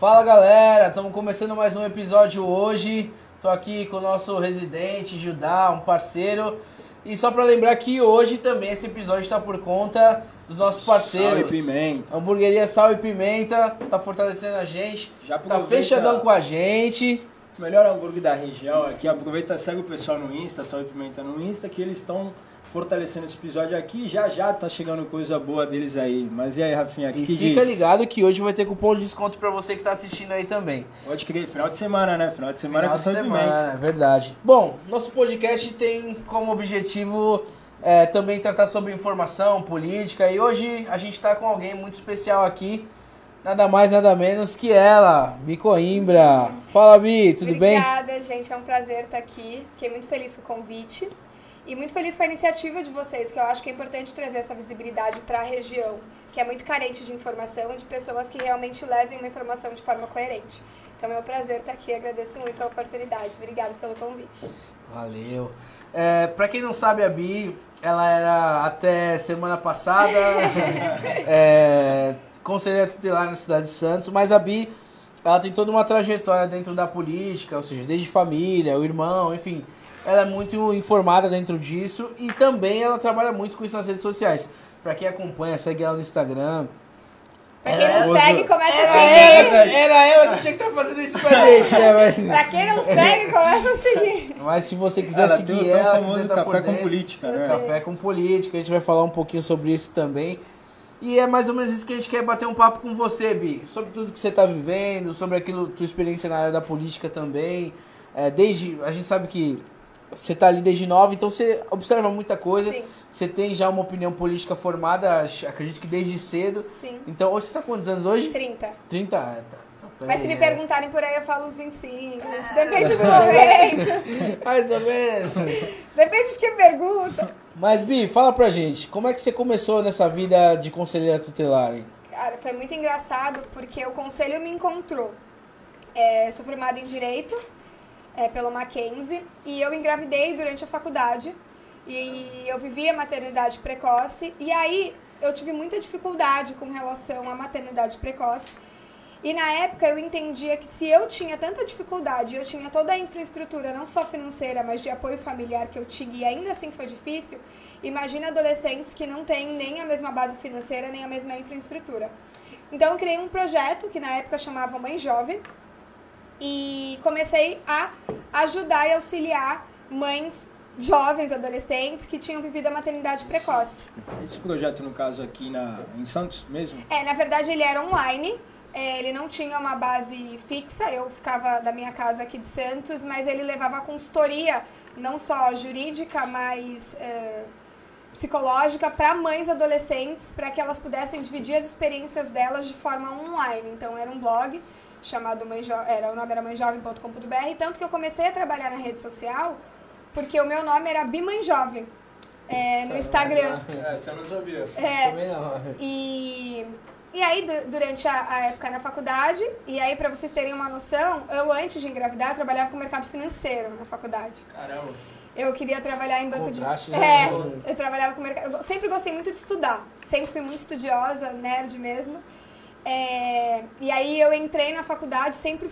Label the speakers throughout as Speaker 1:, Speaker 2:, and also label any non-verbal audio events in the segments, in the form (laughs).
Speaker 1: Fala galera, estamos começando mais um episódio hoje. Tô aqui com o nosso residente Judá, um parceiro. E só para lembrar que hoje também esse episódio está por conta dos nossos parceiros.
Speaker 2: Sal e pimenta.
Speaker 1: Hamburgueria Sal e Pimenta tá fortalecendo a gente.
Speaker 2: Já
Speaker 1: Tá fechadão com a gente.
Speaker 2: O melhor hambúrguer da região aqui. Aproveita, segue o pessoal no Insta, Sal e Pimenta no Insta, que eles estão fortalecendo esse episódio aqui. Já já tá chegando coisa boa deles aí. Mas e aí, Rafinha, que,
Speaker 1: E
Speaker 2: que
Speaker 1: fica
Speaker 2: diz?
Speaker 1: ligado que hoje vai ter cupom de desconto para você que está assistindo aí também.
Speaker 2: Pode crer, final de semana, né? Final de semana
Speaker 1: Final
Speaker 2: com
Speaker 1: de semana, é verdade. Bom, nosso podcast tem como objetivo é, também tratar sobre informação, política, e hoje a gente está com alguém muito especial aqui, nada mais, nada menos que ela, Bi Coimbra. Fala, Bi, tudo bem?
Speaker 3: Obrigada, gente. É um prazer estar aqui. Fiquei muito feliz com o convite. E muito feliz com a iniciativa de vocês, que eu acho que é importante trazer essa visibilidade para a região, que é muito carente de informação e de pessoas que realmente levem uma informação de forma coerente. Então é um prazer estar aqui. Agradeço muito a oportunidade. Obrigada pelo convite.
Speaker 1: Valeu. É, pra quem não sabe, a Bi, ela era até semana passada (laughs) é, conselheira tutelar na cidade de Santos, mas a Bi, ela tem toda uma trajetória dentro da política, ou seja, desde família, o irmão, enfim. Ela é muito informada dentro disso e também ela trabalha muito com isso nas redes sociais. Pra quem acompanha, segue ela no Instagram.
Speaker 3: Pra quem não
Speaker 2: Era-
Speaker 3: segue, começa a
Speaker 1: Era
Speaker 3: seguir.
Speaker 1: ela, era ela que tinha que estar fazendo isso pra (laughs) gente, né? Mas,
Speaker 3: Pra quem não segue, começa a seguir.
Speaker 1: mas se você quiser
Speaker 2: Ela
Speaker 1: seguir
Speaker 2: tem
Speaker 1: ela,
Speaker 2: famoso
Speaker 1: quiser tá por
Speaker 2: café com
Speaker 1: dentro,
Speaker 2: política, né?
Speaker 1: Café com política, a gente vai falar um pouquinho sobre isso também. E é mais ou menos isso que a gente quer bater um papo com você, Bi. Sobre tudo que você está vivendo, sobre aquilo, tua experiência na área da política também. É, desde. A gente sabe que você tá ali desde nova, então você observa muita coisa.
Speaker 3: Sim.
Speaker 1: Você tem já uma opinião política formada, acredito que desde cedo.
Speaker 3: Sim.
Speaker 1: Então, hoje você tá com quantos anos hoje?
Speaker 3: 30.
Speaker 1: 30 anos. Tá, tá,
Speaker 3: Mas se me
Speaker 1: é.
Speaker 3: perguntarem por aí, eu falo uns 25. Depende do momento. (laughs)
Speaker 1: Mais ou menos.
Speaker 3: Depende de quem pergunta.
Speaker 1: Mas, Bi, fala pra gente, como é que você começou nessa vida de conselheira tutelar, hein?
Speaker 3: Cara, foi muito engraçado porque o conselho me encontrou. É, sou formada em Direito é, pelo Mackenzie. E eu engravidei durante a faculdade. E eu vivia maternidade precoce. E aí eu tive muita dificuldade com relação à maternidade precoce. E na época eu entendia que se eu tinha tanta dificuldade, eu tinha toda a infraestrutura, não só financeira, mas de apoio familiar que eu tinha e ainda assim foi difícil, imagina adolescentes que não têm nem a mesma base financeira, nem a mesma infraestrutura. Então eu criei um projeto que na época chamava Mãe Jovem e comecei a ajudar e auxiliar mães jovens, adolescentes que tinham vivido a maternidade precoce.
Speaker 2: Esse projeto, no caso, aqui na, em Santos mesmo?
Speaker 3: É, na verdade ele era online, é, ele não tinha uma base fixa, eu ficava da minha casa aqui de Santos, mas ele levava consultoria, não só jurídica, mas é, psicológica, para mães adolescentes, para que elas pudessem dividir as experiências delas de forma online. Então era um blog chamado Mãe jo era o nome era mãejovem.com.br, tanto que eu comecei a trabalhar na rede social, porque o meu nome era Bimãe Jovem. é, no Instagram.
Speaker 2: É, você não sabia.
Speaker 3: É,
Speaker 1: Também não.
Speaker 3: e, e aí, du- durante a, a época na faculdade, e aí, pra vocês terem uma noção, eu antes de engravidar, eu trabalhava com o mercado financeiro na faculdade.
Speaker 2: Caramba.
Speaker 3: Eu queria trabalhar em banco de.
Speaker 1: Contraste,
Speaker 3: É,
Speaker 1: né?
Speaker 3: eu trabalhava com o mercado. Eu sempre gostei muito de estudar. Sempre fui muito estudiosa, nerd mesmo. É, e aí eu entrei na faculdade, sempre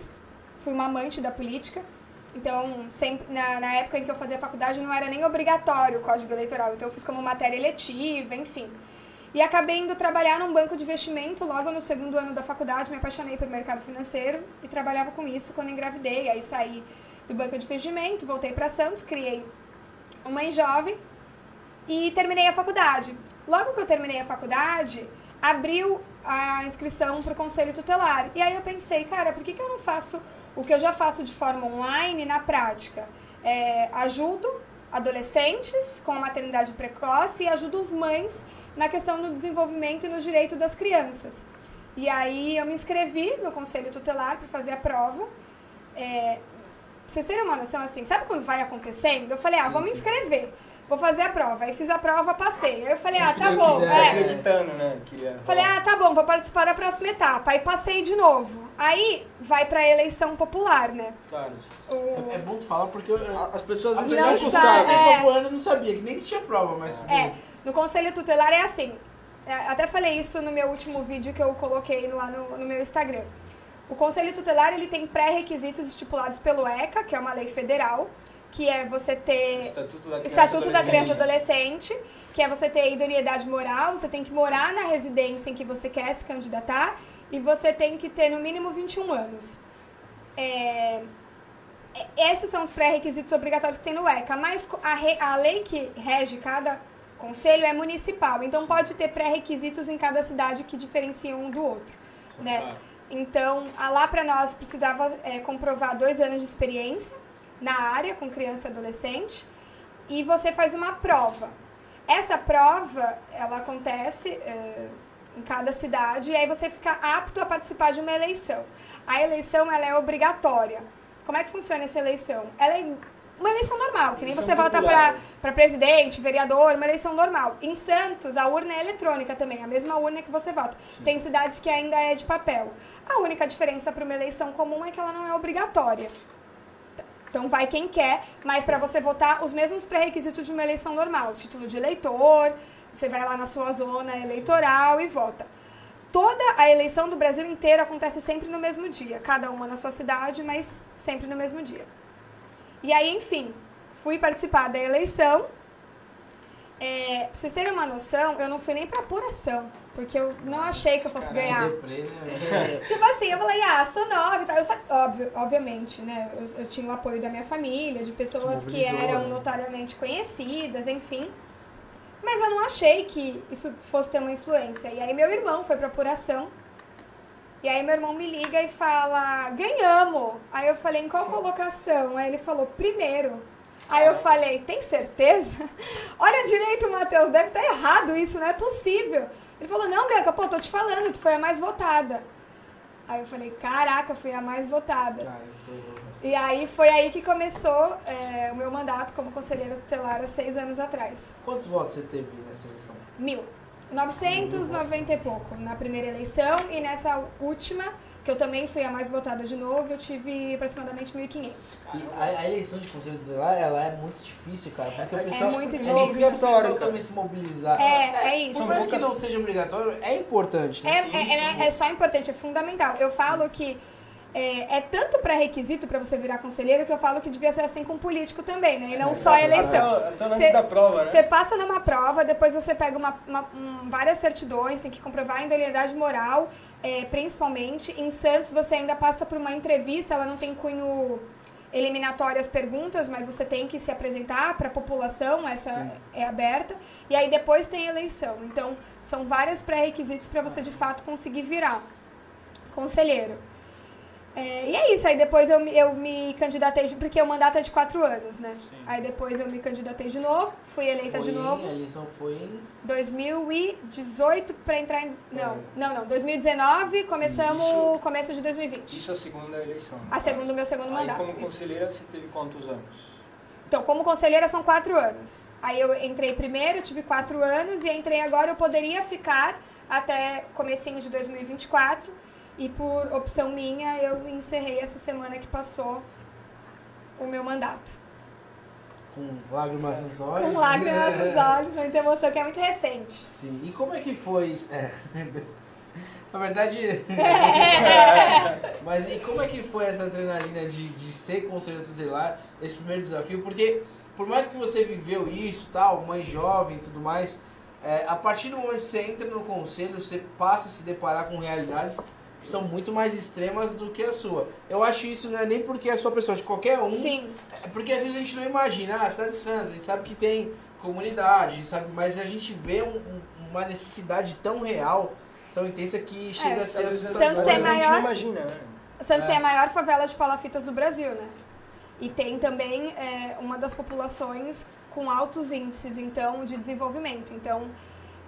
Speaker 3: fui uma amante da política. Então, sempre, na, na época em que eu fazia faculdade, não era nem obrigatório o código eleitoral. Então, eu fiz como matéria eletiva, enfim. E acabei indo trabalhar num banco de investimento logo no segundo ano da faculdade. Me apaixonei pelo mercado financeiro e trabalhava com isso quando engravidei. Aí saí do banco de investimento, voltei para Santos, criei uma jovem e terminei a faculdade. Logo que eu terminei a faculdade, abriu a inscrição para o conselho tutelar. E aí eu pensei, cara, por que, que eu não faço o que eu já faço de forma online na prática? É, ajudo adolescentes com a maternidade precoce e ajudo os mães na questão do desenvolvimento e no direito das crianças. E aí eu me inscrevi no conselho tutelar para fazer a prova. É, pra vocês terem uma noção assim, sabe quando vai acontecendo? Eu falei, ah, vou me inscrever, vou fazer a prova. Aí fiz a prova, passei. Aí eu falei, ah, tá bom.
Speaker 2: quiser,
Speaker 3: é.
Speaker 2: acreditando, né? Queria
Speaker 3: Falei, ah, tá bom, vou participar da próxima etapa. Aí passei de novo. Aí vai pra eleição popular, né?
Speaker 2: Claro.
Speaker 3: O-
Speaker 1: É, é bom tu falar porque eu, eu,
Speaker 2: As pessoas às vezes
Speaker 1: apesar
Speaker 3: Não
Speaker 1: de eu
Speaker 3: sabe,
Speaker 1: saber
Speaker 3: é.
Speaker 1: eu não sabia que nem que tinha prova, mas
Speaker 3: É, no conselho tutelar é assim. é, até falei isso no meu último vídeo que eu coloquei lá no, no meu Instagram. O Conselho Tutelar ele tem pré-requisitos estipulados pelo ECA, que é uma lei federal, que é você ter
Speaker 2: Estatuto da Criança,
Speaker 3: Estatuto da Criança e
Speaker 2: Adolescente.
Speaker 3: Que é você ter idoneidade moral, você tem que morar na residência em que você quer se candidatar e você tem que ter no mínimo 21 anos. É, é- Esses são os pré-requisitos obrigatórios que tem no ECA, mas a, re- a lei que rege cada conselho é municipal, então pode ter pré-requisitos em cada cidade que diferenciam um do outro. né?
Speaker 2: Claro.
Speaker 3: Então, lá para nós precisava é, comprovar dois anos de experiência na área com criança e adolescente e você faz uma prova. Essa prova, ela acontece é, em cada cidade e aí você fica apto a participar de uma eleição. A eleição, ela é obrigatória. Como é que funciona essa eleição? Ela é uma eleição normal, que nem
Speaker 2: Eleição
Speaker 3: você vota para para presidente, vereador, uma eleição normal. Em Santos, a urna é eletrônica também, a mesma urna que você vota. Tem cidades que ainda é de papel. A única diferença para uma eleição comum é que ela não é obrigatória. Então vai quem quer, mas para você votar, os mesmos pré-requisitos de uma eleição normal. Título de eleitor, você vai lá na sua zona eleitoral e vota. Toda a eleição do Brasil inteiro acontece sempre no mesmo dia. Cada uma na sua cidade, mas sempre no mesmo dia. E aí, enfim, fui participar da eleição. É, pra vocês terem uma noção, eu não fui nem pra apuração, porque eu não achei que eu fosse ganhar.
Speaker 1: Deprê, né? (laughs)
Speaker 3: Tipo assim, eu falei, ah, sou nova e tal. Eu óbvio, obviamente, né? Eu, eu tinha o apoio da minha família, de pessoas que
Speaker 1: mobilizou,
Speaker 3: eram
Speaker 1: né?
Speaker 3: notariamente conhecidas, enfim. Mas eu não achei que isso fosse ter uma influência. E aí meu irmão foi pra apuração. E aí meu irmão me liga e fala, ganhamos. Aí eu falei, em qual colocação? Aí ele falou, primeiro. Aí eu falei, tem certeza? (laughs) Olha direito, Matheus, deve estar errado isso, não é possível. Ele falou, não, Bianca, pô, tô te falando, tu foi a mais votada. Aí eu falei, caraca, fui a mais votada.
Speaker 1: Cara, estourou.
Speaker 3: E aí foi aí que começou é, o meu mandato como conselheira tutelar há seis anos atrás.
Speaker 1: Quantos votos você teve nessa eleição?
Speaker 3: Mil. 990 e pouco na primeira eleição e nessa última, que eu também fui a mais votada de novo, eu tive aproximadamente 1.500.
Speaker 1: E a, a eleição de conselho tutelar, ela é muito difícil, cara, porque o
Speaker 2: É
Speaker 1: pessoal...
Speaker 3: muito
Speaker 1: é
Speaker 3: difícil.
Speaker 1: difícil o pessoal
Speaker 2: Obrigatório,
Speaker 1: também se mobilizar.
Speaker 3: É, é isso.
Speaker 1: Por mais que não seja obrigatório, é importante,
Speaker 3: É,
Speaker 1: né?
Speaker 3: é, é, é só importante, é fundamental. Eu falo que é, é tanto pré-requisito para você virar conselheiro que eu falo que devia ser assim com político também, né? E não só a eleição.
Speaker 2: Até, até antes
Speaker 3: Cê-
Speaker 2: da prova, né?
Speaker 3: Você passa numa prova, depois você pega uma, uma- um- várias certidões, tem que comprovar a idoneidade moral, é, principalmente. Em Santos, você ainda passa por uma entrevista, ela não tem cunho eliminatório as perguntas, mas você tem que se apresentar para a população, essa
Speaker 1: Sim.
Speaker 3: é aberta. E aí depois tem eleição. Então, são vários pré-requisitos para você de fato conseguir virar conselheiro. É, e é isso, aí depois eu, me- eu me candidatei, de- porque o mandato é de quatro anos, né?
Speaker 2: Sim.
Speaker 3: Aí depois eu me candidatei de novo, fui eleita
Speaker 1: Foi
Speaker 3: de novo.
Speaker 1: A eleição foi em...
Speaker 3: 2018 para entrar em. Não,
Speaker 1: É.
Speaker 3: não, não. 2019, começamos
Speaker 2: Isso.
Speaker 3: começo de 2020.
Speaker 2: Isso é a segunda eleição.
Speaker 3: A
Speaker 2: caso.
Speaker 3: segunda, meu segundo
Speaker 2: Aí,
Speaker 3: mandato.
Speaker 2: como
Speaker 3: isso.
Speaker 2: conselheira, você teve quantos anos?
Speaker 3: Então, como conselheira são quatro anos. Aí eu entrei primeiro, tive quatro anos, e entrei agora, eu poderia ficar até comecinho de 2024. E por opção minha, eu encerrei essa semana que passou o meu mandato.
Speaker 1: Com lágrimas nos olhos.
Speaker 3: Com lágrimas nos (laughs) olhos, muita emoção, que é muito recente.
Speaker 1: Sim, e como é que foi? É. (laughs) Na verdade. (laughs) Mas e como é que foi essa adrenalina de, de ser conselheiro tutelar, esse primeiro desafio? Porque, por mais que você viveu isso, tal, mãe jovem e tudo mais, é, a partir do momento que você entra no conselho, você passa a se deparar com realidades são muito mais extremas do que a sua. Eu acho isso não é nem porque é a sua pessoa, de qualquer um.
Speaker 3: Sim,
Speaker 1: É porque às vezes a gente não imagina, ah, cidade de Santos, a gente sabe que tem comunidade, sabe, mas a gente vê um- um- uma necessidade tão real, tão intensa que chega a ser assustador.
Speaker 3: Santos é
Speaker 2: vezes a gente
Speaker 3: maior-
Speaker 2: não imagina, né?
Speaker 3: Santos
Speaker 1: É.
Speaker 3: é a maior favela de palafitas do Brasil, né? E tem também é, uma das populações com altos índices, então, de desenvolvimento. Então,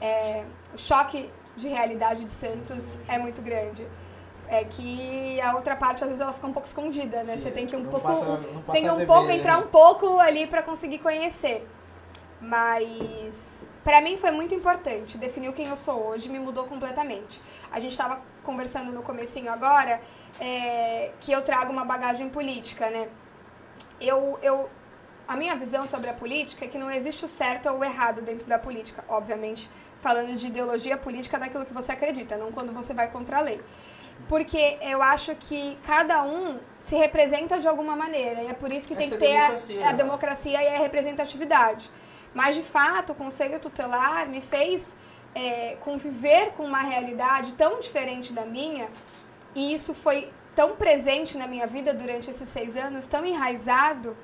Speaker 3: é, o choque de realidade de Santos é muito grande. É que a outra parte, às vezes, ela fica um pouco escondida, né?
Speaker 1: Sim,
Speaker 3: Você tem que um pouco...
Speaker 1: passa-
Speaker 3: tem um
Speaker 1: TV,
Speaker 3: pouco,
Speaker 1: né?
Speaker 3: entrar um pouco ali para conseguir conhecer. Mas para mim foi muito importante. Definiu quem eu sou hoje, me mudou completamente. A gente estava conversando no comecinho agora é, que eu trago uma bagagem política, né? Eu, eu, a minha visão sobre a política é que não existe o certo ou o errado dentro da política, obviamente falando de ideologia política daquilo que você acredita, não quando você vai contra a lei. porque eu acho que cada um se representa de alguma maneira. E é por isso que
Speaker 1: Essa
Speaker 3: tem que
Speaker 1: é
Speaker 3: ter a
Speaker 1: democracia,
Speaker 3: a
Speaker 1: né?
Speaker 3: democracia e a representatividade. Mas, de fato, o Conselho Tutelar me fez é, conviver com uma realidade tão diferente da minha, e isso foi tão presente na minha vida durante esses seis anos, tão enraizado,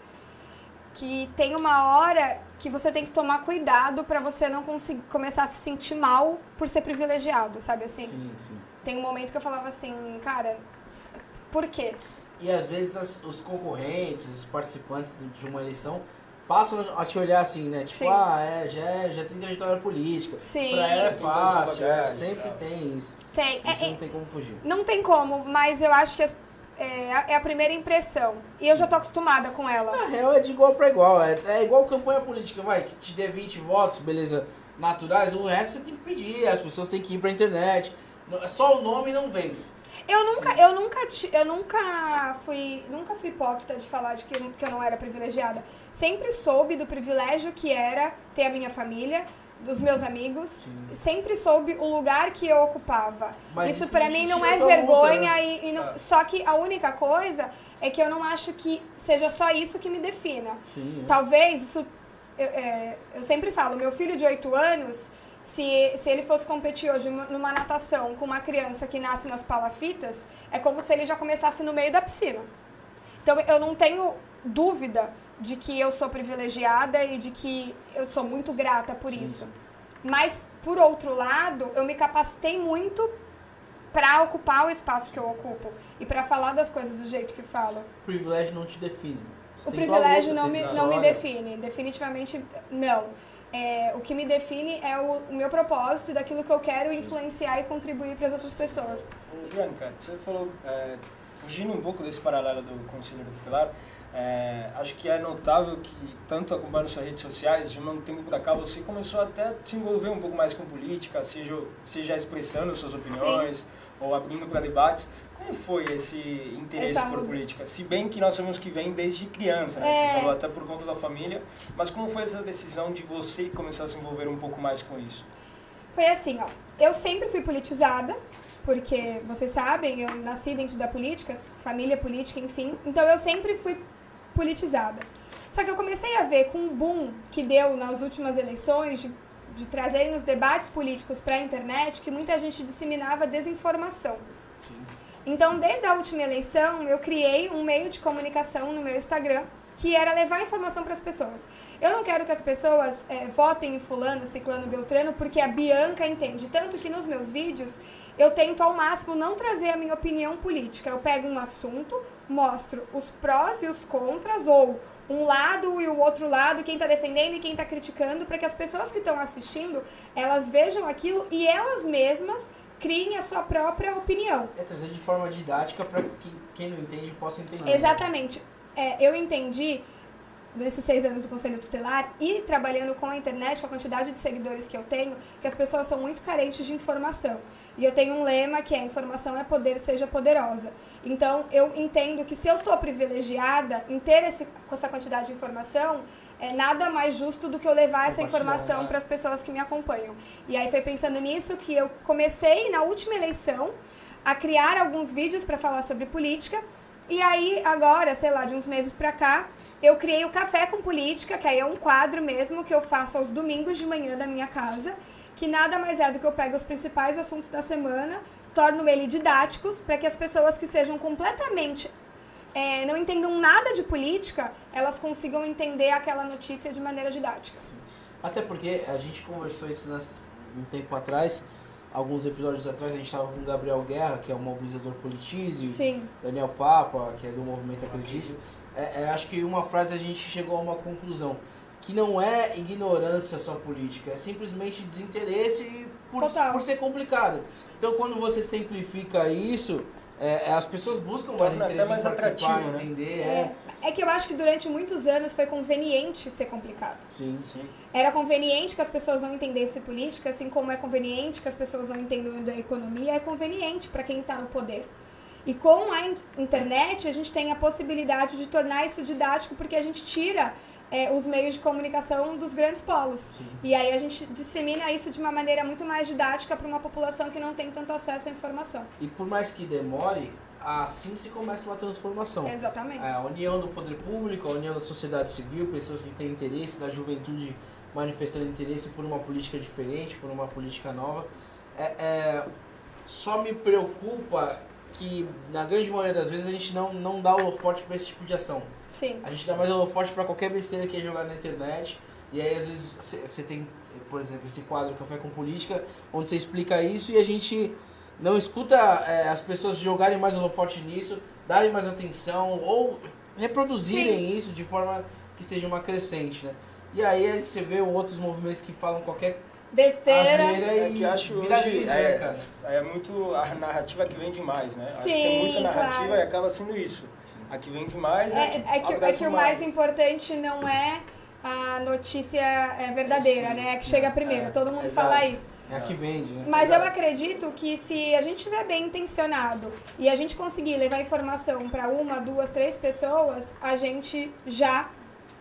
Speaker 3: que tem uma hora que você tem que tomar cuidado para você não conseguir começar a se sentir mal por ser privilegiado, sabe assim?
Speaker 1: Sim, sim.
Speaker 3: Tem um momento que eu falava assim, cara, por quê?
Speaker 1: E às vezes as- os concorrentes, os participantes de- uma eleição passam a te olhar assim, né? Tipo,
Speaker 3: Sim.
Speaker 1: ah, é, já, é- já tem trajetória política.
Speaker 3: Sim.
Speaker 1: Pra ela é fácil, é, sempre
Speaker 2: tá.
Speaker 1: tem isso.
Speaker 3: Tem. É-
Speaker 1: Isso
Speaker 3: é-
Speaker 1: não tem como fugir.
Speaker 3: não tem como, mas eu acho que as- é, a- é a primeira impressão. E eu já tô acostumada com ela.
Speaker 1: Na real é de igual pra igual. É, é igual campanha política, vai, que te dê 20 votos, beleza, naturais, o resto você tem que pedir, as pessoas têm que ir pra internet. Não- Só o nome não vence.
Speaker 3: Eu nunca, eu nunca, eu nunca fui, nunca fui hipócrita de falar de que, que eu não era privilegiada. Sempre soube do privilégio que era ter a minha família, dos meus amigos.
Speaker 1: Sim.
Speaker 3: Sempre soube o lugar que eu ocupava.
Speaker 1: Mas
Speaker 3: isso
Speaker 1: isso não
Speaker 3: mim não é vergonha
Speaker 1: né?
Speaker 3: e, e não-
Speaker 2: É.
Speaker 3: só que a única coisa é que eu não acho que seja só isso que me defina.
Speaker 1: Sim. é.
Speaker 3: Talvez isso. Eu, é, eu sempre falo, meu filho de 8 anos, se, se ele fosse competir hoje numa natação com uma criança que nasce nas palafitas, é como se ele já começasse no meio da piscina. Então eu não tenho dúvida de que eu sou privilegiada e de que eu sou muito grata por
Speaker 1: Sim,
Speaker 3: isso.
Speaker 1: sim.
Speaker 3: Mas, por outro lado, eu me capacitei muito para ocupar o espaço que eu ocupo e para falar das coisas do jeito que falo.
Speaker 1: O privilégio não te define. Você
Speaker 3: O privilégio
Speaker 1: luta,
Speaker 3: não me, não me define, definitivamente não. É, o que me define é o, o meu propósito daquilo que eu quero influenciar e contribuir para as outras pessoas.
Speaker 2: Ô, Bianca, você falou, é, fugindo um pouco desse paralelo do Conselheiro Tutelar, é, acho que é notável que, tanto acompanhando suas redes sociais, de um tempo pra cá, você começou até a se envolver um pouco mais com política, seja, seja expressando suas opiniões ou abrindo para debates. Como foi esse interesse
Speaker 3: Essa
Speaker 2: por política? Se bem que nós sabemos que vem desde criança, né?
Speaker 3: É.
Speaker 2: Você falou até por conta da família, mas como foi essa decisão de você começar a se envolver um pouco mais com isso?
Speaker 3: Foi assim, ó. Eu sempre fui politizada, porque vocês sabem, eu nasci dentro da política, família política, enfim. Então eu sempre fui politizada. Só que eu comecei a ver com o boom que deu nas últimas eleições de, de trazerem os debates políticos para a internet, que muita gente disseminava desinformação.
Speaker 1: Sim.
Speaker 3: Então, desde a última eleição, eu criei um meio de comunicação no meu Instagram que era levar informação para as pessoas. Eu não quero que as pessoas eh, votem em fulano, ciclano, beltrano, porque a Bianca entende. Tanto que nos meus vídeos eu tento ao máximo não trazer a minha opinião política. Eu pego um assunto, mostro os prós e os contras, ou um lado e o outro lado, quem está defendendo e quem está criticando, para que as pessoas que estão assistindo, elas vejam aquilo e elas mesmas criem a sua própria opinião.
Speaker 1: É trazer de forma didática pra que quem não entende possa entender.
Speaker 3: Exatamente. É, eu entendi nesses seis anos do Conselho Tutelar e trabalhando com a internet, com a quantidade de seguidores que eu tenho, que as pessoas são muito carentes de informação. E eu tenho um lema que é informação é poder, seja poderosa. Então, eu entendo que se eu sou privilegiada em ter esse, com essa quantidade de informação, é nada mais justo do que eu levar essa
Speaker 1: Compartilhar,
Speaker 3: informação
Speaker 1: né?
Speaker 3: para as pessoas que me acompanham. E aí foi pensando nisso que eu comecei na última eleição a criar alguns vídeos para falar sobre política. E aí, agora, sei lá, de uns meses pra cá, eu criei o Café com Política, que aí é um quadro mesmo que eu faço aos domingos de manhã da minha casa, que nada mais é do que eu pego os principais assuntos da semana, torno ele didáticos, para que as pessoas que sejam completamente. é, não entendam nada de política, elas consigam entender aquela notícia de maneira didática.
Speaker 1: Até porque a gente conversou isso nas- um tempo atrás, alguns episódios atrás, a gente estava com o Gabriel Guerra, que é um mobilizador politize,
Speaker 3: Sim.
Speaker 1: Daniel Papa, que é do movimento Acredite. É, é, acho que uma frase a gente chegou a uma conclusão. Que não é ignorância só política, é simplesmente desinteresse por, por ser complicado. Então quando você simplifica isso, é, é, as pessoas buscam mais
Speaker 2: Torna
Speaker 1: interesse
Speaker 2: mais
Speaker 1: em participar,
Speaker 2: né?
Speaker 1: entender.
Speaker 3: É,
Speaker 1: É.
Speaker 3: é que eu acho que durante muitos anos foi conveniente ser complicado.
Speaker 1: Sim.
Speaker 2: Sim.
Speaker 3: Era conveniente que as pessoas não entendessem política, assim como é conveniente que as pessoas não entendam da economia, é conveniente para quem está no poder. E com a in- internet, a gente tem a possibilidade de tornar isso didático, porque a gente tira é, os meios de comunicação dos grandes polos.
Speaker 1: Sim.
Speaker 3: E aí a gente dissemina isso de uma maneira muito mais didática para uma população que não tem tanto acesso à informação.
Speaker 1: E por mais que demore, assim se começa uma transformação.
Speaker 3: Exatamente.
Speaker 1: É, a união do poder público, a união da sociedade civil, pessoas que têm interesse, da juventude manifestando interesse por uma política diferente, por uma política nova. É, é, só me preocupa que, na grande maioria das vezes, a gente não, não dá holofote para esse tipo de ação.
Speaker 3: Sim.
Speaker 1: A gente dá mais holofote para qualquer besteira que é jogada na internet. E aí, às vezes, você tem, por exemplo, esse quadro Café com Política, onde você explica isso e a gente não escuta é, as pessoas jogarem mais holofote nisso, darem mais atenção ou reproduzirem isso de forma que seja uma crescente, né? E aí você vê outros movimentos que falam qualquer
Speaker 3: Besteira.
Speaker 1: asneira
Speaker 2: É
Speaker 1: e
Speaker 2: que acho hoje
Speaker 1: né,
Speaker 2: é,
Speaker 1: cara?
Speaker 2: é muito a narrativa que vende mais, né? acho que
Speaker 3: Sim,
Speaker 2: tem muita narrativa
Speaker 3: claro.
Speaker 2: e acaba sendo isso. A que vende mais é,
Speaker 3: É,
Speaker 2: que,
Speaker 3: é que, é que o mais importante não é a notícia é, verdadeira,
Speaker 2: Sim.
Speaker 3: né? É que chega primeiro.
Speaker 2: É,
Speaker 3: Todo mundo
Speaker 1: exato.
Speaker 3: fala isso.
Speaker 1: É a que vende, né?
Speaker 3: Mas eu
Speaker 2: Exato.
Speaker 3: acredito que se a gente estiver bem intencionado e a gente conseguir levar informação para uma, duas, três pessoas, a gente já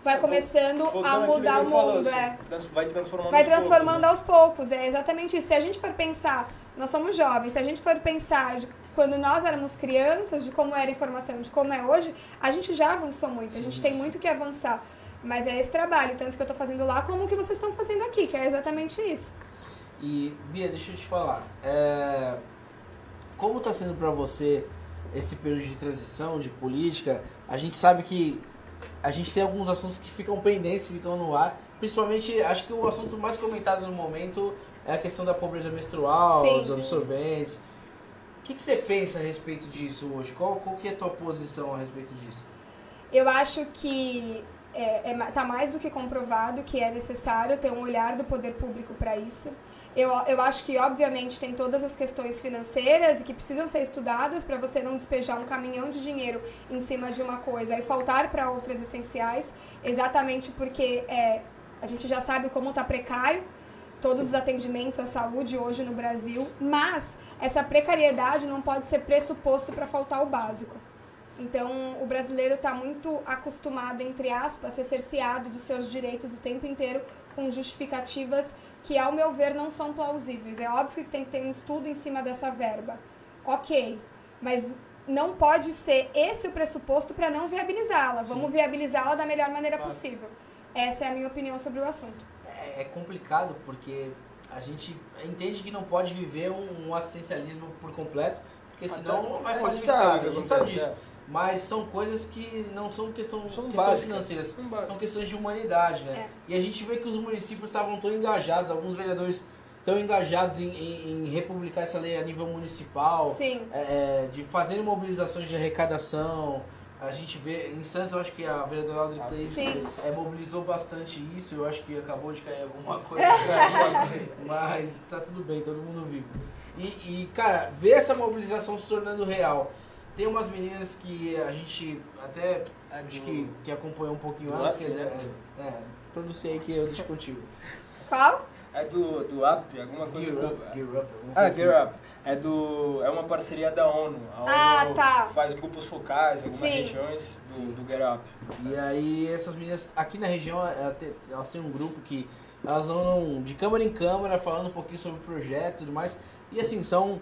Speaker 3: vai começando a mudar o mundo.
Speaker 2: assim,
Speaker 3: É.
Speaker 2: Vai transformando
Speaker 3: Vai
Speaker 2: aos poucos,
Speaker 3: transformando
Speaker 2: né?
Speaker 3: aos poucos, é exatamente isso. Se a gente for pensar, nós somos jovens, se a gente for pensar de quando nós éramos crianças, de como era a informação, de como é hoje, a gente já avançou muito, a gente
Speaker 1: Sim,
Speaker 3: tem
Speaker 1: sim.
Speaker 3: muito que avançar. Mas é esse trabalho, tanto que eu tô fazendo lá, como o que vocês estão fazendo aqui, que é exatamente isso.
Speaker 1: E, Bia, deixa eu te falar. é, Como está sendo para você esse período de transição, de política? A gente sabe que a gente tem alguns assuntos que ficam pendentes, ficam no ar. Principalmente, acho que o assunto mais comentado no momento é a questão da pobreza menstrual,
Speaker 3: Sim.
Speaker 1: dos absorventes. O que, que você pensa a respeito disso hoje? Qual, qual que é a tua posição a respeito disso?
Speaker 3: Eu acho que é, é ma- tá mais do que comprovado que é necessário ter um olhar do poder público para isso. Eu, eu acho que, obviamente, tem todas as questões financeiras e que precisam ser estudadas para você não despejar um caminhão de dinheiro em cima de uma coisa e faltar para outras essenciais, exatamente porque é, a gente já sabe como está precário todos os atendimentos à saúde hoje no Brasil, mas essa precariedade não pode ser pressuposto para faltar o básico. Então, o brasileiro está muito acostumado, entre aspas, a ser cerceado dos seus direitos o tempo inteiro com justificativas que, ao meu ver, não são plausíveis. É óbvio que tem que ter um estudo em cima dessa verba. Ok, mas não pode ser esse o pressuposto para não viabilizá-la. Vamos viabilizá-la da melhor maneira
Speaker 2: Claro.
Speaker 3: possível. Essa é a minha opinião sobre o assunto.
Speaker 1: É, é complicado porque a gente entende que não pode viver um, um assistencialismo por completo, porque senão não vai
Speaker 2: É,
Speaker 1: falir o Estado, a gente sabe disso.
Speaker 2: é.
Speaker 1: Mas são coisas que não são, questão,
Speaker 2: São
Speaker 1: questões
Speaker 2: básicas,
Speaker 1: financeiras,
Speaker 2: são
Speaker 1: são questões de humanidade,
Speaker 3: É.
Speaker 1: né? E a gente vê que os municípios estavam tão engajados, alguns vereadores tão engajados em, em- em republicar essa lei a nível municipal,
Speaker 3: Sim.
Speaker 1: é, é, de fazerem mobilizações de arrecadação. A gente vê, em Santos, eu acho que a vereadora Audrey Clay
Speaker 3: Sim.
Speaker 1: é, mobilizou bastante isso. Eu acho que acabou de cair alguma (laughs) coisa, mas tá tudo bem, todo mundo vivo. E, e, cara, ver essa mobilização se tornando real. Tem umas meninas que a gente até acho que, que acompanhou um pouquinho
Speaker 2: Do
Speaker 1: antes,
Speaker 2: Up,
Speaker 1: que
Speaker 2: né?
Speaker 1: é, é, pronunciei que eu deixo contigo. (laughs)
Speaker 3: Qual?
Speaker 2: É do, do UP, alguma coisa
Speaker 1: Gear Up, Gear Up, alguma
Speaker 2: Ah, Gear Up. É, do, é uma parceria da ONU. A ONU
Speaker 3: Ah, tá.
Speaker 2: faz grupos focais em algumas
Speaker 3: Sim.
Speaker 2: regiões do,
Speaker 1: Sim.
Speaker 2: do Get Up.
Speaker 1: E aí essas meninas aqui na região elas têm um grupo que elas andam de câmara em câmara falando um pouquinho sobre o projeto e tudo mais. E assim, são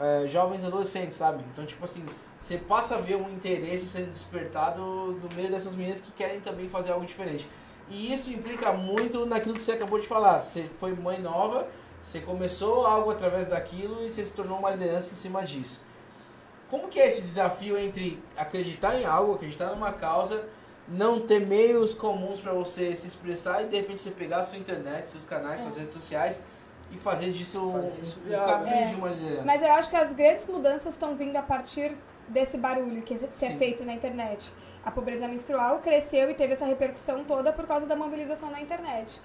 Speaker 1: é, jovens adolescentes, sabe? Então, tipo assim, você passa a ver um interesse sendo despertado no meio dessas meninas que querem também fazer algo diferente. E isso implica muito naquilo que você acabou de falar. Você foi mãe nova, você começou algo através daquilo e você se tornou uma liderança em cima disso. Como que é esse desafio entre acreditar em algo, acreditar numa causa, não ter meios comuns para você se expressar e de repente você pegar a sua internet, seus canais, suas redes sociais e fazer disso um,
Speaker 2: Fazer
Speaker 1: um caminho
Speaker 3: É.
Speaker 1: de uma liderança?
Speaker 3: Mas eu acho que as grandes mudanças estão vindo a partir desse barulho que se é
Speaker 1: Sim.
Speaker 3: feito na internet. A pobreza menstrual cresceu e teve essa repercussão toda por causa da mobilização na internet.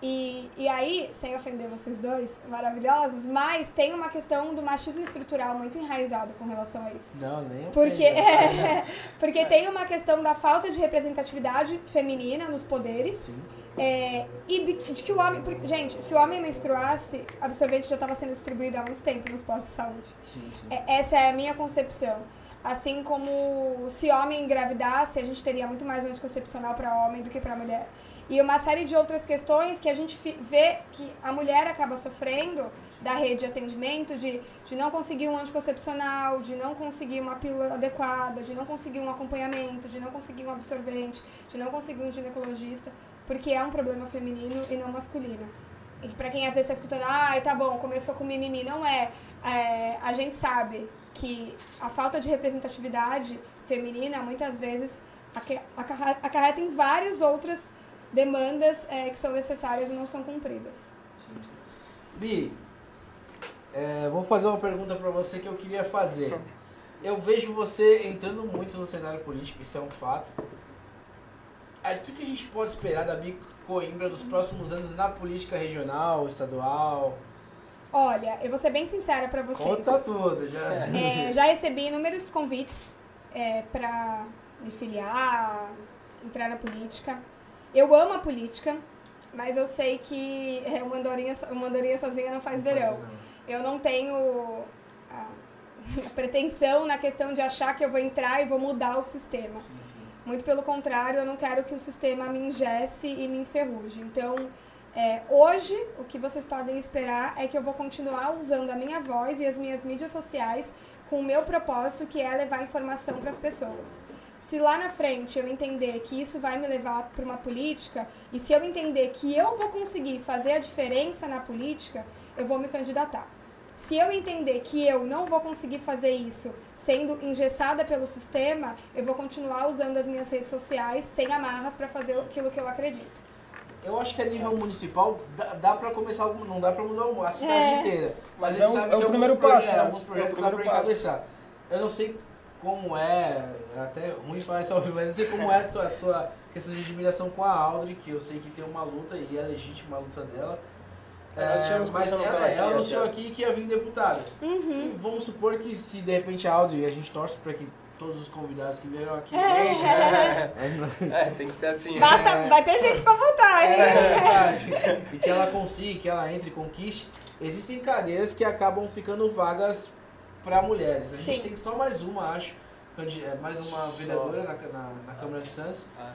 Speaker 3: E, e aí, sem ofender vocês dois, maravilhosos, mas tem uma questão do machismo estrutural muito enraizado com relação a isso.
Speaker 1: Não, nem
Speaker 3: Porque, é, (laughs) porque tem uma questão da falta de representatividade feminina nos poderes
Speaker 1: Sim.
Speaker 3: É, e de, de que o homem. porque, gente, se o homem menstruasse, absorvente já estava sendo distribuído há muito tempo nos postos de saúde.
Speaker 1: Sim, sim.
Speaker 3: É, essa é a minha concepção. Assim como se homem engravidasse, a gente teria muito mais anticoncepcional para homem do que para mulher. E uma série de outras questões que a gente vê que a mulher acaba sofrendo da rede de atendimento, de, de não conseguir um anticoncepcional, de não conseguir uma pílula adequada, de não conseguir um acompanhamento, de não conseguir um absorvente, de não conseguir um ginecologista, porque é um problema feminino e não masculino. E para quem às vezes está escutando, ah, tá bom, começou com mimimi, não é. é. A gente sabe que a falta de representatividade feminina muitas vezes acarreta em várias outras demandas é, que são necessárias e não são cumpridas. Sim.
Speaker 1: Bi, é, vou fazer uma pergunta para você que eu queria fazer. Eu vejo você entrando muito no cenário político, isso é um fato. O que, que a gente pode esperar da Bi Coimbra nos próximos anos na política regional, estadual?
Speaker 3: Olha, eu vou ser bem sincera para vocês.
Speaker 1: Conta tudo, já.
Speaker 3: É, já recebi inúmeros convites é, para me filiar, entrar na política. Eu amo a política, mas eu sei que é, uma, andorinha, uma andorinha sozinha não faz verão. Eu não tenho a, (laughs) a, pretensão na questão de achar que eu vou entrar e vou mudar o sistema. Sim, sim. Muito pelo contrário, eu não quero que o sistema me ingesse e me enferruje. Então, é, hoje, o que vocês podem esperar é que eu vou continuar usando a minha voz e as minhas mídias sociais com o meu propósito, que é levar informação para as pessoas se lá na frente eu entender que isso vai me levar para uma política, e se eu entender que eu vou conseguir fazer a diferença na política, eu vou me candidatar. Se eu entender que eu não vou conseguir fazer isso sendo engessada pelo sistema, eu vou continuar usando as minhas redes sociais sem amarras para fazer aquilo que eu acredito.
Speaker 1: Eu acho que a nível municipal dá, dá para começar, não dá para mudar a cidade é. inteira.
Speaker 2: Mas, Mas a gente é sabe é que o primeiro passo,
Speaker 1: né? alguns projetos é dá para encabeçar. Eu não sei como é, é até ruim falar isso ao vivo, mas não sei como é a tua, a tua questão de admiração com a Audrey, que eu sei que tem uma luta e é legítima a luta dela. É, é mas ela, ela, ela anunciou aqui que ia vir deputada.
Speaker 3: Uhum.
Speaker 1: E vamos supor que se de repente a Audrey, a gente torce para que todos os convidados que vieram aqui. É,
Speaker 2: é tem que ser assim.
Speaker 3: Basta, é, vai ter gente para votar, hein? É,
Speaker 1: verdade. e que ela consiga, que ela entre e conquiste. Existem cadeiras que acabam ficando vagas para mulheres. A gente Sim. tem só mais uma, acho, é, mais uma vereadora na, na, na, Câmara de Santos. Ah.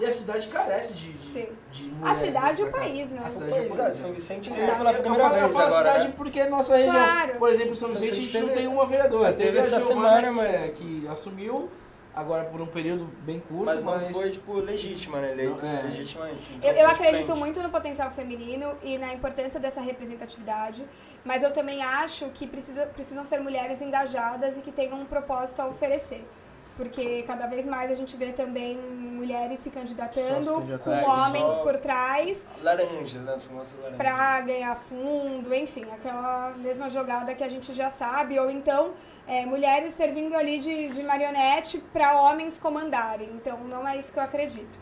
Speaker 1: E a cidade carece de, de, de mulheres.
Speaker 3: A cidade e o país, né?
Speaker 1: A cidade o país, é
Speaker 2: São Vicente
Speaker 1: tem pela primeira vez agora. a cidade né? porque é nossa região. Claro. Por exemplo, São Vicente, a gente não tem uma vereadora.
Speaker 2: Teve, essa semana,
Speaker 1: que,
Speaker 2: mas...
Speaker 1: É, que assumiu agora por um período bem curto,
Speaker 2: mas não mas... foi tipo legítima, né? Eleito é. legitimamente. Então,
Speaker 3: eu, eu acredito muito no potencial feminino e na importância dessa representatividade, mas eu também acho que precisa, precisam ser mulheres engajadas e que tenham um propósito a oferecer porque cada vez mais a gente vê também mulheres se candidatando com homens por trás.
Speaker 2: Laranjas, né?
Speaker 3: laranjas. Pra ganhar fundo, enfim, aquela mesma jogada que a gente já sabe. Ou então, é, mulheres servindo ali de, de marionete para homens comandarem. Então, não é isso que eu acredito.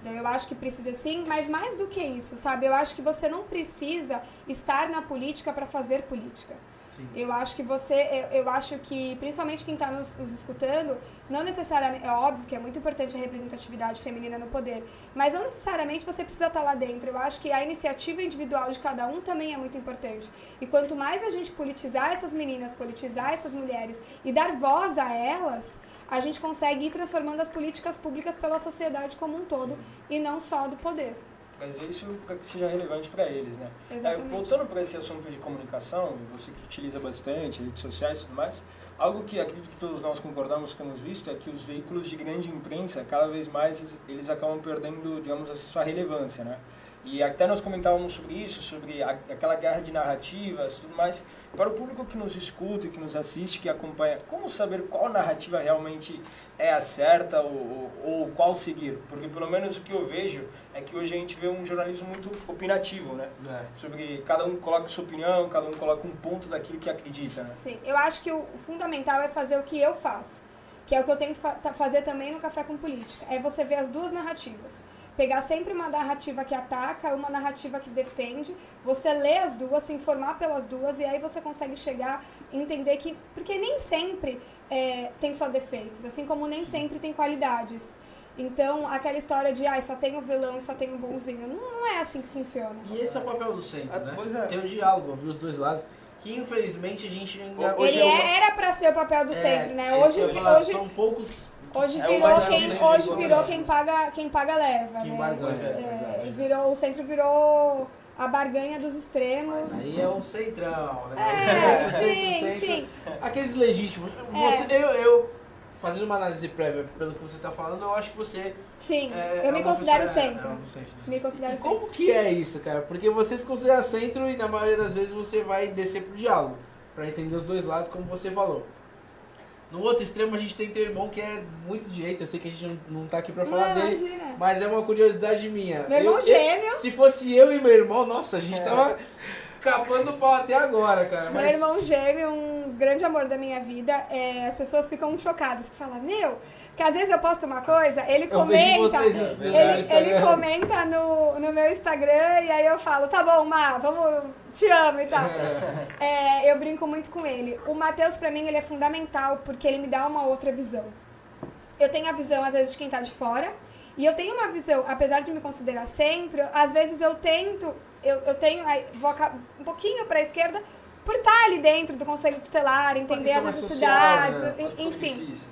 Speaker 3: Então, eu acho que precisa sim, mas mais do que isso, sabe? Eu acho que você não precisa estar na política para fazer política. Sim. Eu acho que você, eu, eu acho que, principalmente quem está nos, nos, escutando, não necessariamente, é óbvio que é muito importante a representatividade feminina no poder, mas não necessariamente você precisa estar tá lá dentro. Eu acho que a iniciativa individual de cada um também é muito importante. E quanto mais a gente politizar essas meninas, politizar essas mulheres e dar voz a elas, a gente consegue ir transformando as políticas públicas pela sociedade como um todo Sim. e não só do poder
Speaker 2: fazer isso para que seja relevante para eles, né?
Speaker 3: É,
Speaker 2: voltando para esse assunto de comunicação, você que utiliza bastante redes sociais e tudo mais, algo que acredito que todos nós concordamos que temos visto é que os veículos de grande imprensa, cada vez mais, eles acabam perdendo, digamos, a sua relevância, né? E até nós comentávamos sobre isso, sobre a, aquela guerra de narrativas e tudo mais. Para o público que nos escuta, que nos assiste, que acompanha, como saber qual narrativa realmente é a certa ou, ou, ou, qual seguir? Porque pelo menos o que eu vejo é que hoje a gente vê um jornalismo muito opinativo, né? É. Sobre cada um coloca sua opinião, cada um coloca um ponto daquilo que acredita, né?
Speaker 3: Sim, eu acho que o fundamental é fazer o que eu faço, que é o que eu tento fa fazer também no Café com Política, é você ver as duas narrativas pegar sempre uma narrativa que ataca, uma narrativa que defende, você lê as duas, se informar pelas duas e aí você consegue chegar e entender que. Porque nem sempre é, tem só defeitos, assim como nem sempre tem qualidades. Então, aquela história de, ah, só tem o vilão e só tem o bonzinho, não, não é assim que funciona.
Speaker 1: E esse é o papel do centro, né? Pois é. Tem o diálogo, ouvir os dois lados. que infelizmente a gente ainda.
Speaker 3: Ele
Speaker 1: é uma-
Speaker 3: é- era pra ser o papel do
Speaker 1: é,
Speaker 3: centro, né? Hoje,
Speaker 1: falar,
Speaker 3: hoje,
Speaker 1: são poucos.
Speaker 3: Hoje
Speaker 2: É o
Speaker 3: virou quem,
Speaker 2: centro
Speaker 3: hoje virou quem paga, quem paga leva,
Speaker 1: Quem
Speaker 3: né?
Speaker 1: barganha,
Speaker 3: É,
Speaker 1: é
Speaker 3: virou, o centro virou a barganha dos extremos.
Speaker 1: Aí é o centrão, né?
Speaker 3: É, (laughs)
Speaker 1: centro,
Speaker 3: sim,
Speaker 1: centro.
Speaker 3: sim.
Speaker 1: Aqueles legítimos.
Speaker 3: É.
Speaker 1: Você, eu, eu, fazendo uma análise prévia pelo que você tá falando, eu acho que você.
Speaker 3: Sim,
Speaker 1: é,
Speaker 3: eu me
Speaker 1: é uma
Speaker 3: considero
Speaker 1: pessoa- é,
Speaker 3: centro.
Speaker 1: é.
Speaker 3: Me considero
Speaker 1: E
Speaker 3: centro.
Speaker 1: como que é isso, cara? Porque você se considera centro e na maioria das vezes você vai descer pro diálogo, pra entender os dois lados, como você falou. No outro extremo a gente tem teu irmão que é muito direito, eu sei que a gente não, não tá aqui pra falar
Speaker 3: Não,
Speaker 1: dele,
Speaker 3: imagina.
Speaker 1: mas é uma curiosidade minha.
Speaker 3: Meu irmão
Speaker 1: Eu- eu-
Speaker 3: gêmeo.
Speaker 1: se fosse eu e meu irmão, nossa, a gente tava capando o pau até agora, cara.
Speaker 3: Meu
Speaker 1: Mas
Speaker 3: irmão gêmeo, um grande amor da minha vida, é, as pessoas ficam chocadas. Falam, meu, que às vezes eu posto uma coisa, ele
Speaker 1: eu
Speaker 3: comenta.
Speaker 1: vocês
Speaker 3: Ele, ele
Speaker 1: Instagram.
Speaker 3: comenta no, no meu Instagram e aí eu falo, tá bom, Má, vamos, te amo e tal. É, eu brinco muito com ele. O Matheus, pra mim, ele é fundamental porque ele me dá uma outra visão. Eu tenho a visão, às vezes, de quem tá de fora. E eu tenho uma visão, apesar de me considerar centro, às vezes eu tento, eu, eu tenho, vou um pouquinho pra esquerda, por estar ali dentro do Conselho Tutelar, entender as
Speaker 1: mais social,
Speaker 3: necessidades,
Speaker 1: né?
Speaker 3: en- enfim.
Speaker 2: Isso.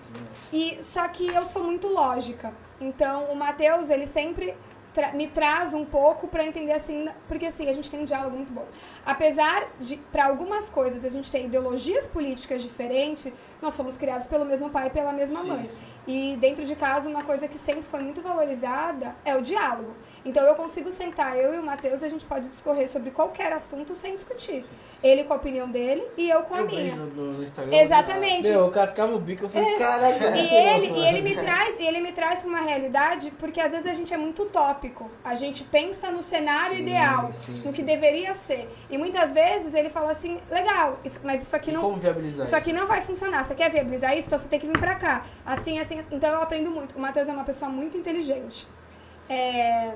Speaker 3: E só que eu sou muito lógica. Então, o Matheus, ele sempre tra- me traz um pouco pra entender assim, porque assim, a gente tem um diálogo muito bom. Apesar de para algumas coisas a gente ter ideologias políticas diferentes, nós somos criados pelo mesmo pai e pela mesma
Speaker 1: Sim,
Speaker 3: mãe.
Speaker 1: sim.
Speaker 3: E dentro de casa, uma coisa que sempre foi muito valorizada é o diálogo. Então eu consigo sentar, eu e o Matheus, a gente pode discorrer sobre qualquer assunto sem discutir. Ele com a opinião dele e eu com a
Speaker 1: Eu
Speaker 3: minha.
Speaker 1: no, no Instagram.
Speaker 3: Exatamente.
Speaker 1: Meu, eu cascava o bico, eu falei, caraca,
Speaker 3: E
Speaker 1: muito
Speaker 3: ele, e ele me traz, ele me traz para uma realidade, porque às vezes a gente é muito utópico. A gente pensa no cenário
Speaker 1: Sim,
Speaker 3: ideal,
Speaker 1: sim,
Speaker 3: no
Speaker 1: sim.
Speaker 3: que deveria ser. E muitas vezes ele fala assim, legal, isso- mas isso aqui
Speaker 1: E
Speaker 3: não.
Speaker 1: como viabilizar
Speaker 3: Isso aqui não vai funcionar. Você quer viabilizar isso? Então você tem que vir pra cá. Assim, assim, assim. Então eu aprendo muito. O Matheus é uma pessoa muito inteligente. É,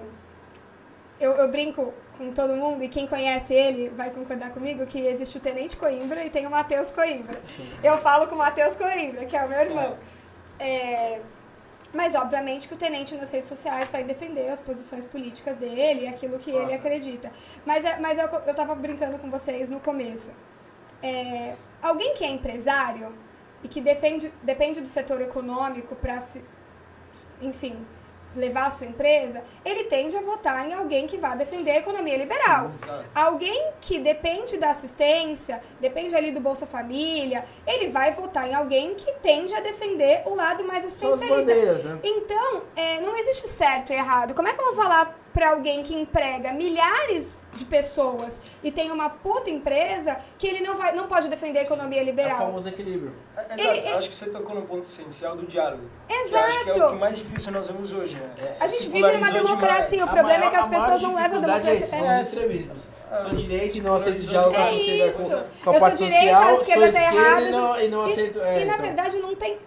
Speaker 3: Eu, eu brinco com todo mundo, e quem conhece ele vai concordar comigo, que existe o Tenente Coimbra e tem o Matheus Coimbra. Eu falo com o Matheus Coimbra, que é o meu irmão. É, Mas, obviamente, que o tenente nas redes sociais vai defender as posições políticas dele e aquilo que ele
Speaker 2: Claro.
Speaker 3: acredita. Mas, é- mas é eu eu tava brincando com vocês no começo. É, alguém que é empresário e que defende, depende do setor econômico para se, enfim, levar a sua empresa, ele tende a votar em alguém que vá defender a economia liberal.
Speaker 2: Exato.
Speaker 3: Alguém que depende da assistência, depende ali do Bolsa Família, ele vai votar em alguém que tende a defender o lado mais assistencialista.
Speaker 1: né?
Speaker 3: Então, é, não existe certo e errado. Como é que eu vou falar para alguém que emprega milhares de pessoas e tem uma puta empresa que ele não, vai, não pode defender a economia
Speaker 1: É o
Speaker 3: liberal?
Speaker 1: famoso equilíbrio.
Speaker 2: É, Exato,
Speaker 3: Ele-
Speaker 2: eu acho que você tocou no ponto essencial do diálogo. Que
Speaker 3: Exato.
Speaker 2: acho que é o que mais difícil nós vemos hoje, né?
Speaker 3: A gente vive numa democracia,
Speaker 2: demais.
Speaker 3: o problema é que as
Speaker 1: maior
Speaker 3: pessoas não levam a
Speaker 1: é
Speaker 3: democracia.
Speaker 1: esse, são os extremismos. Sou direita e não aceito
Speaker 2: É
Speaker 1: diálogo com a
Speaker 3: É
Speaker 1: sociedade, com, a
Speaker 3: sou
Speaker 1: parte
Speaker 3: direita, a
Speaker 1: social, sou
Speaker 3: esquerda tá
Speaker 1: esquerda
Speaker 3: errada.
Speaker 1: e não, e não aceito... É,
Speaker 3: e na
Speaker 1: então.
Speaker 3: verdade não tem.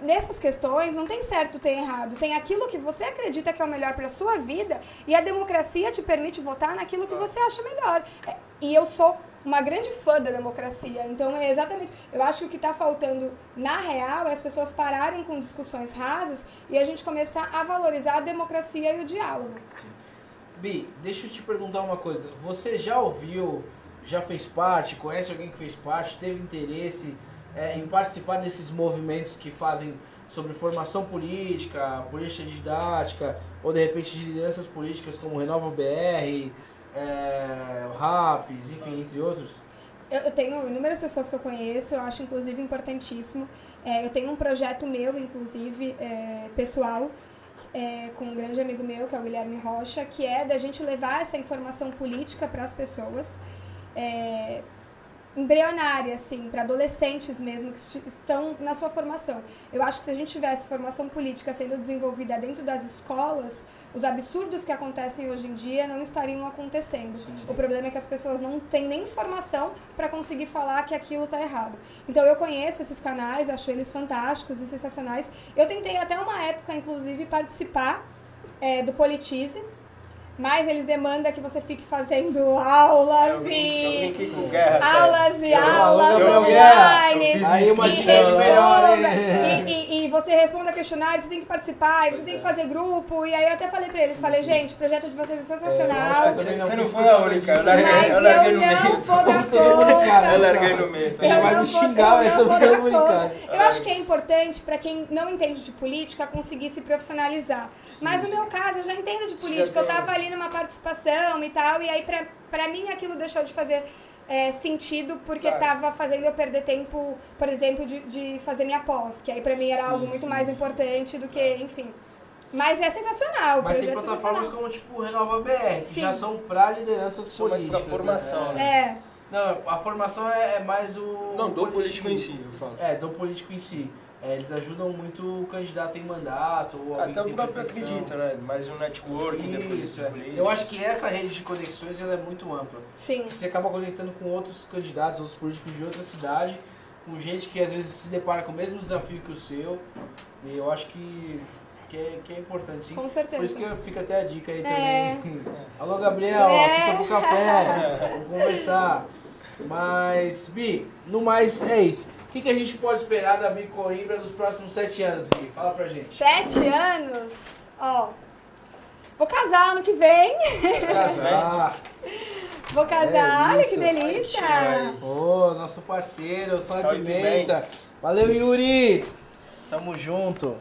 Speaker 3: Nessas questões não tem certo, tem errado. Tem aquilo que você acredita que é o melhor para sua vida e a democracia te permite votar naquilo que você acha melhor. É, E eu sou uma grande fã da democracia. Então é exatamente. Eu acho que o que está faltando na real é as pessoas pararem com discussões rasas e a gente começar a valorizar a democracia e o diálogo.
Speaker 1: Bi, deixa eu te perguntar uma coisa. Você já ouviu, já fez parte, conhece alguém que fez parte, teve interesse é, em participar desses movimentos que fazem sobre formação política, política didática, ou de repente de lideranças políticas como Renova BR, é, RAPS, enfim, entre outros?
Speaker 3: Eu tenho inúmeras pessoas que eu conheço, eu acho inclusive importantíssimo. É, eu tenho um projeto meu, inclusive, é, pessoal, é, com um grande amigo meu, que é o Guilherme Rocha, que é da gente levar essa informação política para as pessoas. É, embrionária, assim, para adolescentes mesmo que estão na sua formação. Eu acho que se a gente tivesse formação política sendo desenvolvida dentro das escolas, os absurdos que acontecem hoje em dia não estariam acontecendo. O problema é que as pessoas não têm nem informação para conseguir falar que aquilo está errado. Então eu conheço esses canais, acho eles fantásticos e sensacionais. Eu tentei até uma época, inclusive, participar é, do Politize, mas eles demandam que você fique fazendo aulas
Speaker 2: Eu, eu
Speaker 3: e aulas e
Speaker 1: Eu-
Speaker 3: aulas
Speaker 1: eu- eu-
Speaker 3: online.
Speaker 2: eu
Speaker 1: Aí uma melhor,
Speaker 3: E, e- e você responda questionário, você tem que participar, você tem que fazer grupo. E aí eu até falei pra eles, falei, gente, o projeto de vocês é sensacional.
Speaker 1: também não
Speaker 2: Você não foi a única, eu larguei,
Speaker 3: Mas
Speaker 2: eu larguei
Speaker 3: eu
Speaker 2: no meio.
Speaker 3: não vou dar (laughs) conta.
Speaker 2: Eu larguei no meio.
Speaker 1: Ele vai
Speaker 3: não
Speaker 1: me xingar,
Speaker 3: eu
Speaker 1: eu
Speaker 3: não
Speaker 1: tô
Speaker 3: vou dar
Speaker 1: ficando
Speaker 3: conta.
Speaker 1: brincando.
Speaker 3: Eu acho que é importante pra quem não entende de política conseguir se profissionalizar. Mas no meu caso, eu já entendo de política. Eu tava ali numa participação e tal, e aí pra, pra mim aquilo deixou de fazer é, sentido porque
Speaker 2: Claro.
Speaker 3: tava fazendo eu perder tempo, por exemplo, de, de fazer minha pós, que aí pra mim era
Speaker 1: Sim,
Speaker 3: algo muito
Speaker 1: sim,
Speaker 3: mais
Speaker 1: sim.
Speaker 3: importante do que, enfim. Mas é sensacional.
Speaker 1: Mas tem
Speaker 3: é
Speaker 1: plataformas como tipo o Renova BR, que
Speaker 3: Sim.
Speaker 1: já são pra lideranças
Speaker 2: São mais
Speaker 1: políticas.
Speaker 2: pra formação,
Speaker 1: né?
Speaker 3: É.
Speaker 1: Não, a formação é, é mais o.
Speaker 2: Não, do
Speaker 1: o
Speaker 2: político em si, eu falo.
Speaker 1: É, do político em si. É, eles ajudam muito o candidato em mandato, ou
Speaker 2: Até o próprio acredita, né? Mais um networking depois
Speaker 1: Isso, é.
Speaker 2: política.
Speaker 1: Eu acho que essa rede de conexões ela é muito ampla.
Speaker 3: Sim.
Speaker 1: Você acaba conectando com outros candidatos, outros políticos de outra cidade, com gente que às vezes se depara com o mesmo desafio que o seu. E eu acho que, que, é, que é importante, sim.
Speaker 3: Com certeza.
Speaker 1: Por isso que fica até a dica aí
Speaker 3: É.
Speaker 1: também. (laughs) Alô, Gabriel,
Speaker 3: É.
Speaker 1: senta pro café, (laughs) vamos conversar. Mas, Bi, no mais é isso. O que, que a gente pode esperar da Bi Coimbra nos próximos sete anos, Bi? Fala pra gente.
Speaker 3: Sete anos, ó. Vou casar ano que vem.
Speaker 1: Casar. (laughs)
Speaker 3: Vou casar,
Speaker 1: É
Speaker 3: olha que
Speaker 1: isso.
Speaker 3: delícia.
Speaker 1: Ô, nosso parceiro, Sal e
Speaker 2: Sal e
Speaker 1: Pimenta. Valeu, Yuri. Tamo junto.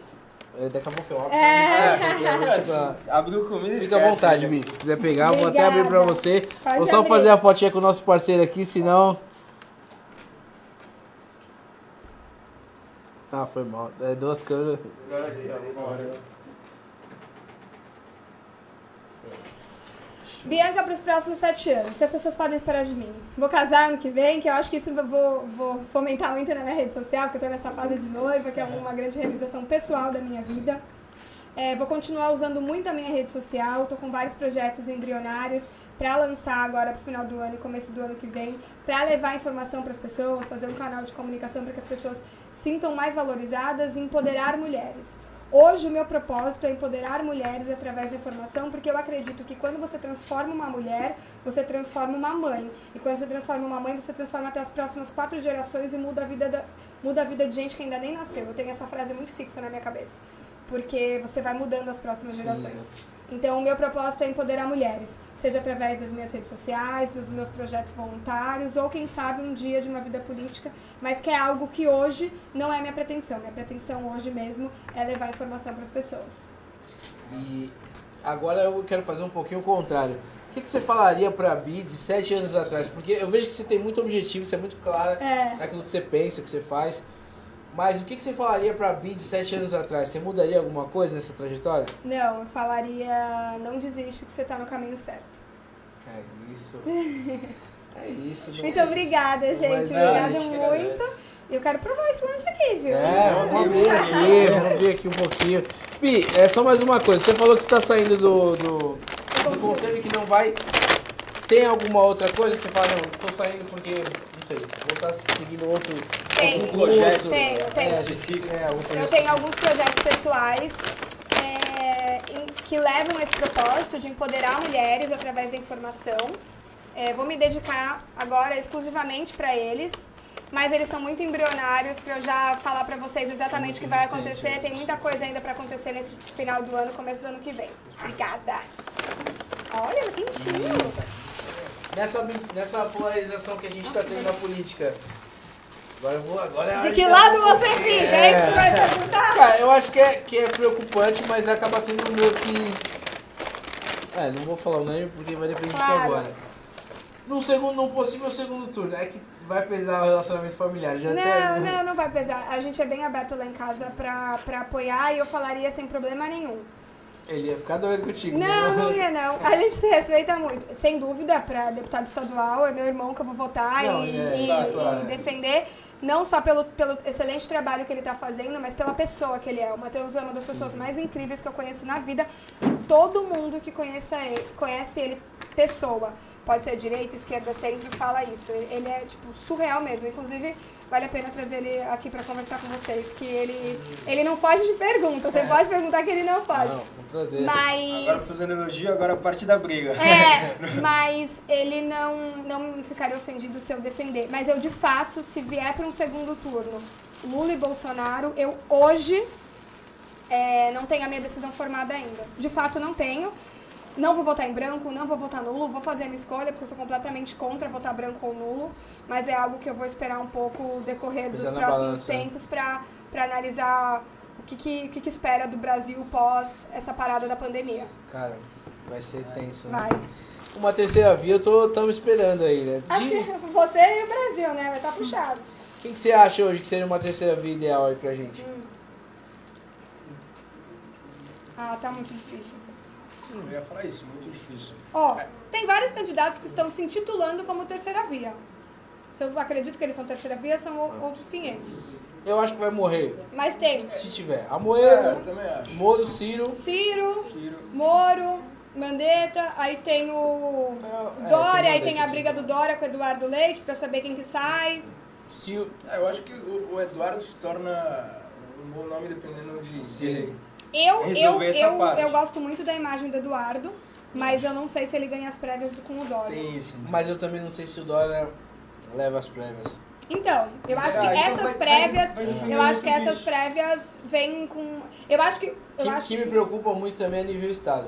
Speaker 1: É, Daqui a pouco eu abro.
Speaker 3: É.
Speaker 2: É, (laughs) Abriu comida e
Speaker 1: Fica à vontade,
Speaker 2: né?
Speaker 1: Bi. Se quiser pegar, eu vou até abrir pra
Speaker 3: Obrigada.
Speaker 1: você.
Speaker 3: Pode
Speaker 1: Vou só
Speaker 3: abrir.
Speaker 1: fazer a fotinha com o nosso parceiro aqui, senão. Ah, foi mal. É duas câmeras.
Speaker 3: Bianca para os próximos sete anos, que as pessoas podem esperar de mim. Vou casar ano que vem, que eu acho que isso vou, vou fomentar muito na minha rede social, porque eu tô nessa fase de noiva, que é uma grande realização pessoal da minha vida. É, vou continuar usando muito a minha rede social, tô com vários projetos embrionários para lançar agora pro final do ano e começo do ano que vem, para levar informação para as pessoas, fazer um canal de comunicação para que as pessoas sintam mais valorizadas e empoderar mulheres. Hoje o meu propósito é empoderar mulheres através da informação, porque eu acredito que quando você transforma uma mulher, você transforma uma mãe. E quando você transforma uma mãe, você transforma até as próximas quatro gerações e muda a vida, da, muda a vida de gente que ainda nem nasceu. Eu tenho essa frase muito fixa na minha cabeça. Porque você vai mudando as próximas gerações. Então, o meu propósito é empoderar mulheres, seja através das minhas redes sociais, dos meus projetos voluntários, ou quem sabe um dia de uma vida política, mas que é algo que hoje não é minha pretensão. Minha pretensão hoje mesmo é levar informação para as pessoas.
Speaker 1: E agora eu quero fazer um pouquinho o contrário. O que, que você falaria pra Bi de sete anos atrás? Porque eu vejo que você tem muito objetivo, você é muito clara
Speaker 3: É.
Speaker 1: naquilo que você pensa, que você faz. Mas o que, que você falaria pra Bi de sete anos atrás? Você mudaria alguma coisa nessa trajetória?
Speaker 3: Não, eu falaria, não desiste que você está no caminho certo.
Speaker 1: É isso. (laughs) É isso.
Speaker 3: Muito obrigada, gente.
Speaker 1: Mas,
Speaker 3: Obrigada
Speaker 2: a gente que
Speaker 3: muito.
Speaker 2: agradece.
Speaker 3: Eu quero provar esse lanche aqui, viu?
Speaker 1: É, vamos abrir aqui, vamos abrir aqui um pouquinho. Bi, é só mais uma coisa. Você falou que tá saindo do, do, do conselho e que não vai. Tem alguma outra coisa que você fala, não, tô saindo porque, não sei, vou estar seguindo outro,
Speaker 3: Tem,
Speaker 1: outro
Speaker 2: projeto.
Speaker 3: Tenho, tenho.
Speaker 1: É, é, algum
Speaker 3: Eu tenho alguns projetos pessoais é, que levam esse propósito de empoderar mulheres através da informação. É, vou me dedicar agora exclusivamente para eles, mas eles são muito embrionários para eu já falar para vocês exatamente o que vai acontecer. Tem muita coisa ainda para acontecer nesse final do ano, começo do ano que vem. Obrigada. Olha, quentinho.
Speaker 1: Nessa, nessa polarização que a gente tá tendo na política. Agora eu vou. Agora é
Speaker 3: De que lado
Speaker 1: um
Speaker 3: você fica? É isso que vai perguntar?
Speaker 1: Cara, eu acho que é, que é preocupante, mas acaba sendo meio que. É, não vou falar o nome porque vai depender
Speaker 3: Claro.
Speaker 1: agora. Num, segundo, num possível segundo turno, é que vai pesar o relacionamento familiar. Já
Speaker 3: Não,
Speaker 1: até-
Speaker 3: não, não vai pesar. A gente é bem aberto lá em casa pra, pra apoiar e eu falaria sem problema nenhum.
Speaker 1: Ele ia ficar doido contigo.
Speaker 3: Não,
Speaker 1: né?
Speaker 3: não ia não. A gente se respeita muito. Sem dúvida, pra deputado estadual, é meu irmão que eu vou votar
Speaker 1: Não,
Speaker 3: e,
Speaker 1: é,
Speaker 3: e-
Speaker 1: claro, claro.
Speaker 3: e defender. Não só pelo, pelo excelente trabalho que ele está fazendo, mas pela pessoa que ele é. O Matheus é uma das pessoas mais incríveis que eu conheço na vida. Todo mundo que conheça ele, conhece ele, pessoa, pode ser direita, esquerda, centro, fala isso. Ele é, tipo, surreal mesmo. Inclusive, vale a pena trazer ele aqui para conversar com vocês, que ele, ele não foge de pergunta. Você pode perguntar que ele não foge.
Speaker 1: Não, vamos trazer.
Speaker 3: Mas...
Speaker 2: Agora fazendo elogio, agora a parte da briga.
Speaker 3: É, (laughs) mas ele não, não ficaria ofendido se eu defender. Mas eu, de fato, se vier para um segundo turno, Lula e Bolsonaro, eu hoje É, não tenho a minha decisão formada ainda. De fato, não tenho. Não vou votar em branco, não vou votar nulo, vou fazer a minha escolha, porque eu sou completamente contra votar branco ou nulo, mas é algo que eu vou esperar um pouco o decorrer dos próximos
Speaker 1: balança, né?
Speaker 3: tempos para analisar o que, que, o que, que espera do Brasil pós essa parada da pandemia.
Speaker 1: Cara, vai ser tenso. né?
Speaker 3: Vai.
Speaker 1: Uma terceira via, eu tô tamo esperando aí, né?
Speaker 3: Acho
Speaker 1: De-
Speaker 3: que (laughs) você e o Brasil, né? Vai estar puxado.
Speaker 1: Quem que você acha hoje que seria uma terceira via ideal aí pra gente?
Speaker 3: Ah, tá muito difícil.
Speaker 2: Eu ia falar isso, muito difícil.
Speaker 3: Ó, tem vários candidatos que estão se intitulando como terceira via. Se eu acredito que eles são terceira via, são o- outros 500.
Speaker 1: Eu acho que vai morrer,
Speaker 3: Mas tem
Speaker 1: se tiver.
Speaker 2: É, eu também acho.
Speaker 1: Moro, Ciro.
Speaker 3: Ciro,
Speaker 2: Ciro.
Speaker 3: Moro, Mandetta, aí tem o
Speaker 1: É, é,
Speaker 3: Dória,
Speaker 1: tem
Speaker 3: aí tem a briga do Dória com o Eduardo Leite pra saber quem que sai.
Speaker 1: Ciro.
Speaker 2: É, eu acho que o, o Eduardo se torna um bom nome dependendo de.
Speaker 1: Sim.
Speaker 3: Eu, eu, eu,
Speaker 2: parte.
Speaker 3: eu gosto muito da imagem do Eduardo, mas eu não sei se ele ganha as prévias com o Dória.
Speaker 2: Tem isso. né?
Speaker 1: Mas eu também não sei se o Dória leva as prévias.
Speaker 3: Então, eu acho que
Speaker 2: então
Speaker 3: essas prévias, eu acho que essas prévias vêm com. Eu acho que.
Speaker 1: O
Speaker 3: Eu
Speaker 1: que,
Speaker 3: acho
Speaker 1: que me preocupa muito também é nível estado.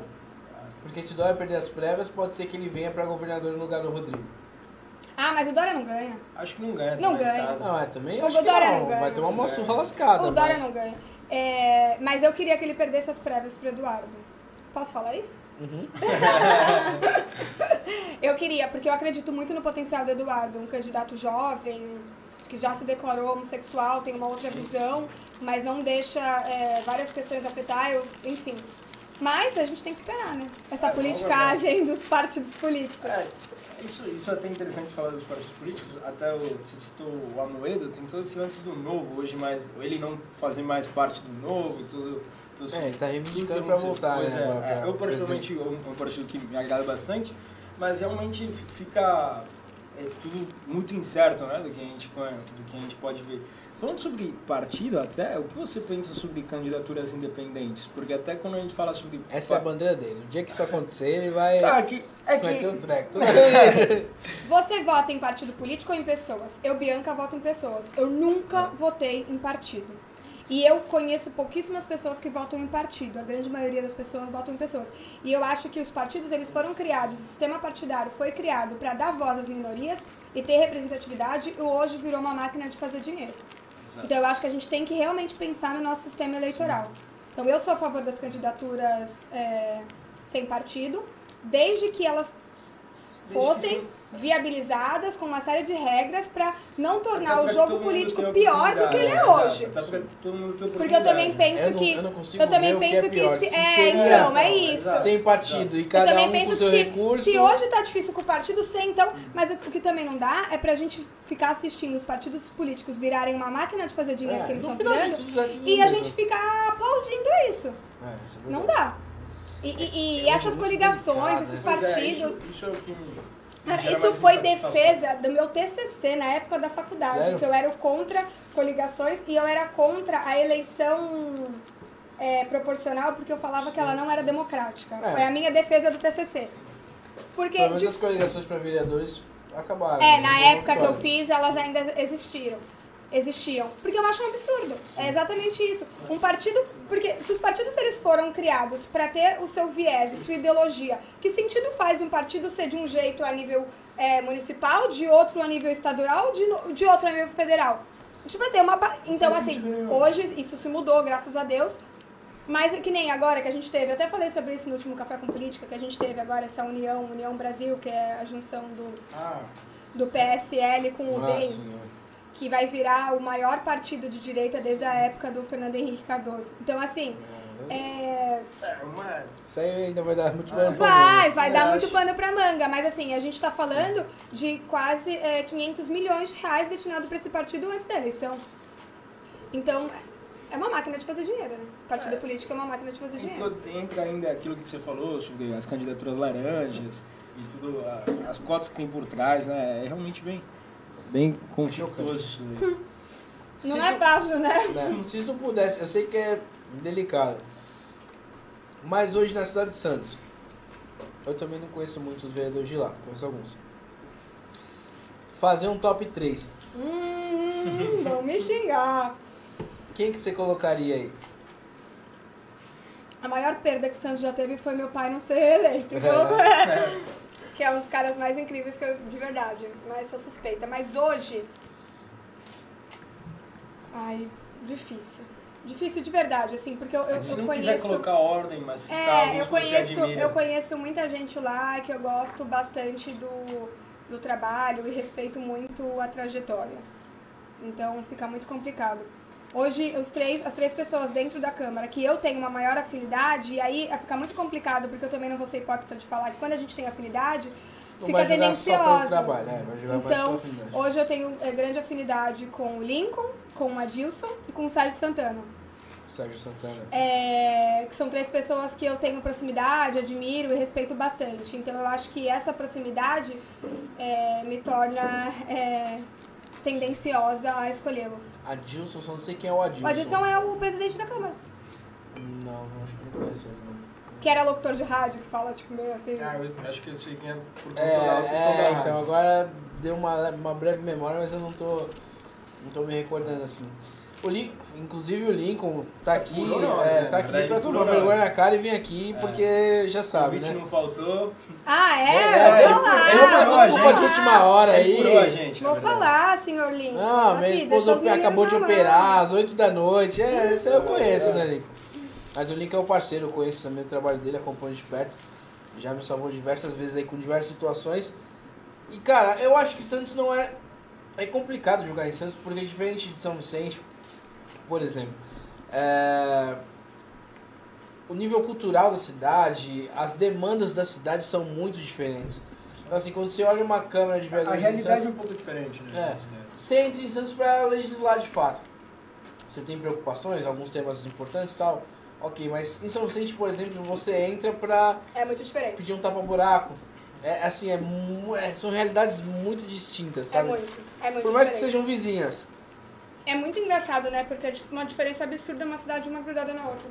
Speaker 1: Porque se o Dória perder as prévias, pode ser que ele venha pra governador no lugar do Rodrigo.
Speaker 3: Ah, mas o Dória não ganha.
Speaker 2: Acho que não ganha.
Speaker 3: Não ganha.
Speaker 2: tá?
Speaker 1: Não, é também
Speaker 3: O
Speaker 1: acho que
Speaker 3: Dória
Speaker 1: não.
Speaker 3: não ganha.
Speaker 1: Vai ter uma moça lascada.
Speaker 3: o Dória
Speaker 1: mas-
Speaker 3: não ganha. É, mas eu queria que ele perdesse as prévias pro Eduardo. Posso falar isso?
Speaker 1: Uhum. (laughs)
Speaker 3: Eu queria, porque eu acredito muito no potencial do Eduardo, um candidato jovem, que já se declarou homossexual, tem uma outra visão, mas não deixa é, várias questões afetar, eu, enfim. Mas a gente tem que esperar, né? Essa
Speaker 2: É,
Speaker 3: politicagem dos partidos políticos.
Speaker 2: Isso, isso é até interessante falar dos partidos políticos. Até o, você citou o Amoedo, tem todo esse lance do novo hoje, mas ele não fazer mais parte do novo e tudo. tudo
Speaker 1: É, ele tá reivindicando pra
Speaker 2: que
Speaker 1: voltar,
Speaker 2: Pois
Speaker 1: né,
Speaker 2: é, é, eu particularmente é um, um partido que me agrada bastante, mas realmente fica é, tudo muito incerto, né, do que a gente do que a gente pode ver. Falando sobre partido, até o que você pensa sobre candidaturas independentes? Porque até quando a gente fala sobre
Speaker 1: Essa é a bandeira dele. O dia que isso acontecer, ele vai.
Speaker 2: Cara, que é
Speaker 1: vai
Speaker 2: que
Speaker 1: ter um treco. Tudo (laughs)
Speaker 3: Você vota em partido político ou em pessoas? Eu, Bianca, voto em pessoas. Eu nunca votei em partido. E eu conheço pouquíssimas pessoas que votam em partido. A grande maioria das pessoas votam em pessoas. E eu acho que os partidos eles foram criados, o sistema partidário foi criado para dar voz às minorias e ter representatividade. E hoje virou uma máquina de fazer dinheiro. Então eu acho que a gente tem que realmente pensar no nosso sistema eleitoral. Então eu sou a favor das candidaturas é, sem partido, desde que elas fossem viabilizadas com uma série de regras para não tornar o jogo político pior do que ele é hoje. Porque eu também
Speaker 2: oportunidade.
Speaker 3: penso
Speaker 1: Eu
Speaker 3: que.
Speaker 1: eu não
Speaker 3: eu também
Speaker 1: que é
Speaker 3: penso que,
Speaker 1: pior.
Speaker 3: se. É, então, é isso.
Speaker 1: Sem partido e
Speaker 3: Eu
Speaker 1: cada
Speaker 3: também
Speaker 1: um
Speaker 3: penso
Speaker 1: com seu
Speaker 3: se,
Speaker 1: recurso.
Speaker 3: se hoje tá difícil com o partido ser, então. Mas o, que também não dá é pra gente ficar assistindo os partidos políticos virarem uma máquina de fazer dinheiro
Speaker 1: É,
Speaker 3: que eles
Speaker 1: no
Speaker 3: estão virando
Speaker 1: dá tudo
Speaker 3: e a gente ficar aplaudindo isso.
Speaker 1: É, isso é
Speaker 3: Não dá. E, e- e essas coligações, esses
Speaker 1: né?
Speaker 2: Pois é,
Speaker 3: partidos.
Speaker 2: isso, isso é o que me,
Speaker 3: Cara, isso foi defesa do meu TCC na época da faculdade,
Speaker 1: Sério?
Speaker 3: que eu era contra coligações e eu era contra a eleição é, proporcional porque eu falava que ela não era democrática.
Speaker 1: É.
Speaker 3: Foi a minha defesa do TCC. Porque,
Speaker 1: Pelo menos
Speaker 3: de-
Speaker 1: as coligações para vereadores acabaram.
Speaker 3: é, na época que eu fiz, elas ainda existiram. Existiam. Porque eu acho um absurdo. É exatamente isso. Um partido. Porque se os partidos eles foram criados para ter o seu viés e sua ideologia, que sentido faz um partido ser de um jeito a nível é, municipal, de outro a nível estadual, de, de outro a nível federal? Tipo assim, é uma. Então, assim, hoje isso se mudou, graças a Deus. Mas é que nem agora que a gente teve, eu até falei sobre isso no último Café com Política, que a gente teve agora essa união, União Brasil, que é a junção do,
Speaker 2: Ah,
Speaker 3: do PSL com o DEM,
Speaker 1: Senhora.
Speaker 3: Que vai virar o maior partido de direita desde a época do Fernando Henrique Cardoso. Então, assim, é,
Speaker 2: é uma...
Speaker 1: Isso aí ainda vai dar muito
Speaker 2: Ah,
Speaker 1: pano pra
Speaker 3: vai,
Speaker 1: manga.
Speaker 3: vai
Speaker 2: Eu
Speaker 3: dar
Speaker 2: acho.
Speaker 3: muito pano pra manga, mas assim, a gente tá falando de quase é, 500 milhões de reais destinados para esse partido antes da eleição. Então, é uma máquina de fazer dinheiro, né? Partido
Speaker 2: É.
Speaker 3: político é uma máquina de fazer dinheiro.
Speaker 2: Entra, entra ainda aquilo que você falou sobre as candidaturas laranjas e tudo, a- as cotas que tem por trás, né? É realmente bem, bem conflituoso. (laughs)
Speaker 3: Não é fácil, né?
Speaker 1: né, Se tu pudesse, eu sei que é delicado, mas hoje na cidade de Santos, eu também não conheço muitos vereadores de lá, conheço alguns. Fazer um top 3.
Speaker 3: Hum, vão me (laughs) xingar.
Speaker 1: Quem que você colocaria aí?
Speaker 3: A maior perda que Santos já teve foi meu pai não ser reeleito. Então, (laughs) que é um dos caras mais incríveis que eu, de verdade. Mas sou suspeita. Mas hoje. Ai, difícil. Difícil de verdade, assim, porque eu, eu,
Speaker 2: Se
Speaker 3: eu
Speaker 2: não
Speaker 3: conheço.
Speaker 2: quiser colocar ordem, mas
Speaker 3: É,
Speaker 2: alguns
Speaker 3: eu conheço, eu conheço muita gente lá que eu gosto bastante do, do trabalho e respeito muito a trajetória. Então fica muito complicado. Hoje, os três, as três pessoas dentro da Câmara que eu tenho uma maior afinidade, e aí fica muito complicado, porque eu também não vou ser hipócrita de falar que quando a gente tem afinidade,
Speaker 1: Não
Speaker 3: fica tendenciosa.
Speaker 1: trabalho, né?
Speaker 3: Então, hoje eu tenho é, grande afinidade com o Lincoln, com o Adilson e com o Sérgio Santana.
Speaker 1: Sérgio Santana.
Speaker 3: É, que são três pessoas que eu tenho proximidade, admiro e respeito bastante. Então eu acho que essa proximidade é, me torna é, tendenciosa a escolhê-los.
Speaker 1: Adilson, só não sei quem é o Adilson.
Speaker 3: O Adilson é o presidente da Câmara,
Speaker 1: Não, acho que não conheço ele. não.
Speaker 3: que era locutor de rádio, que fala tipo meio assim.
Speaker 2: Ah, eu acho que eu sei quem é por conta
Speaker 1: É,
Speaker 2: da locução
Speaker 1: é,
Speaker 2: da
Speaker 1: então
Speaker 2: rádio.
Speaker 1: agora deu uma, uma breve memória, mas eu não tô, não tô me recordando assim. O Lin- inclusive o Lincoln tá aqui,
Speaker 2: Furou nós,
Speaker 1: é,
Speaker 2: né?
Speaker 1: tá aqui pra tomar vergonha na cara e vir aqui, porque já
Speaker 2: O
Speaker 1: sabe,
Speaker 2: convite
Speaker 1: né?
Speaker 2: não faltou.
Speaker 3: Ah,
Speaker 1: É,
Speaker 3: é?
Speaker 1: ele,
Speaker 3: Vou lá.
Speaker 1: ele uma desculpa de última hora
Speaker 2: Ele
Speaker 1: aí.
Speaker 2: furou a gente,
Speaker 3: Vou falar, senhor Lincoln.
Speaker 1: Não, minha esposa acabou de operar às 8 da noite. É, isso aí eu conheço, né, Lincoln? Mas o Lincoln é o parceiro, eu conheço também o trabalho dele, acompanho de perto. Já me salvou diversas vezes aí com diversas situações. E cara, eu acho que Santos não é. É complicado jogar em Santos, porque é diferente de São Vicente, por exemplo. é, O nível cultural da cidade, as demandas da cidade são muito diferentes. Então assim, quando você olha uma câmera de
Speaker 2: A
Speaker 1: vereadores em
Speaker 2: realidade é
Speaker 1: Santos,
Speaker 2: um pouco diferente, né?
Speaker 1: É.
Speaker 2: nessa ideia.
Speaker 1: você entra em Santos para legislar de fato. Você tem preocupações, alguns temas importantes e tal. Ok, mas em São Vicente, por exemplo, você entra pra
Speaker 3: É muito diferente.
Speaker 1: pedir um tapa-buraco. É assim, é, é- são realidades muito distintas,
Speaker 3: É
Speaker 1: sabe?
Speaker 3: muito. É muito
Speaker 1: Por mais que
Speaker 3: diferente.
Speaker 1: sejam vizinhas.
Speaker 3: É muito engraçado, né? Porque é uma diferença absurda uma cidade uma grudada na outra.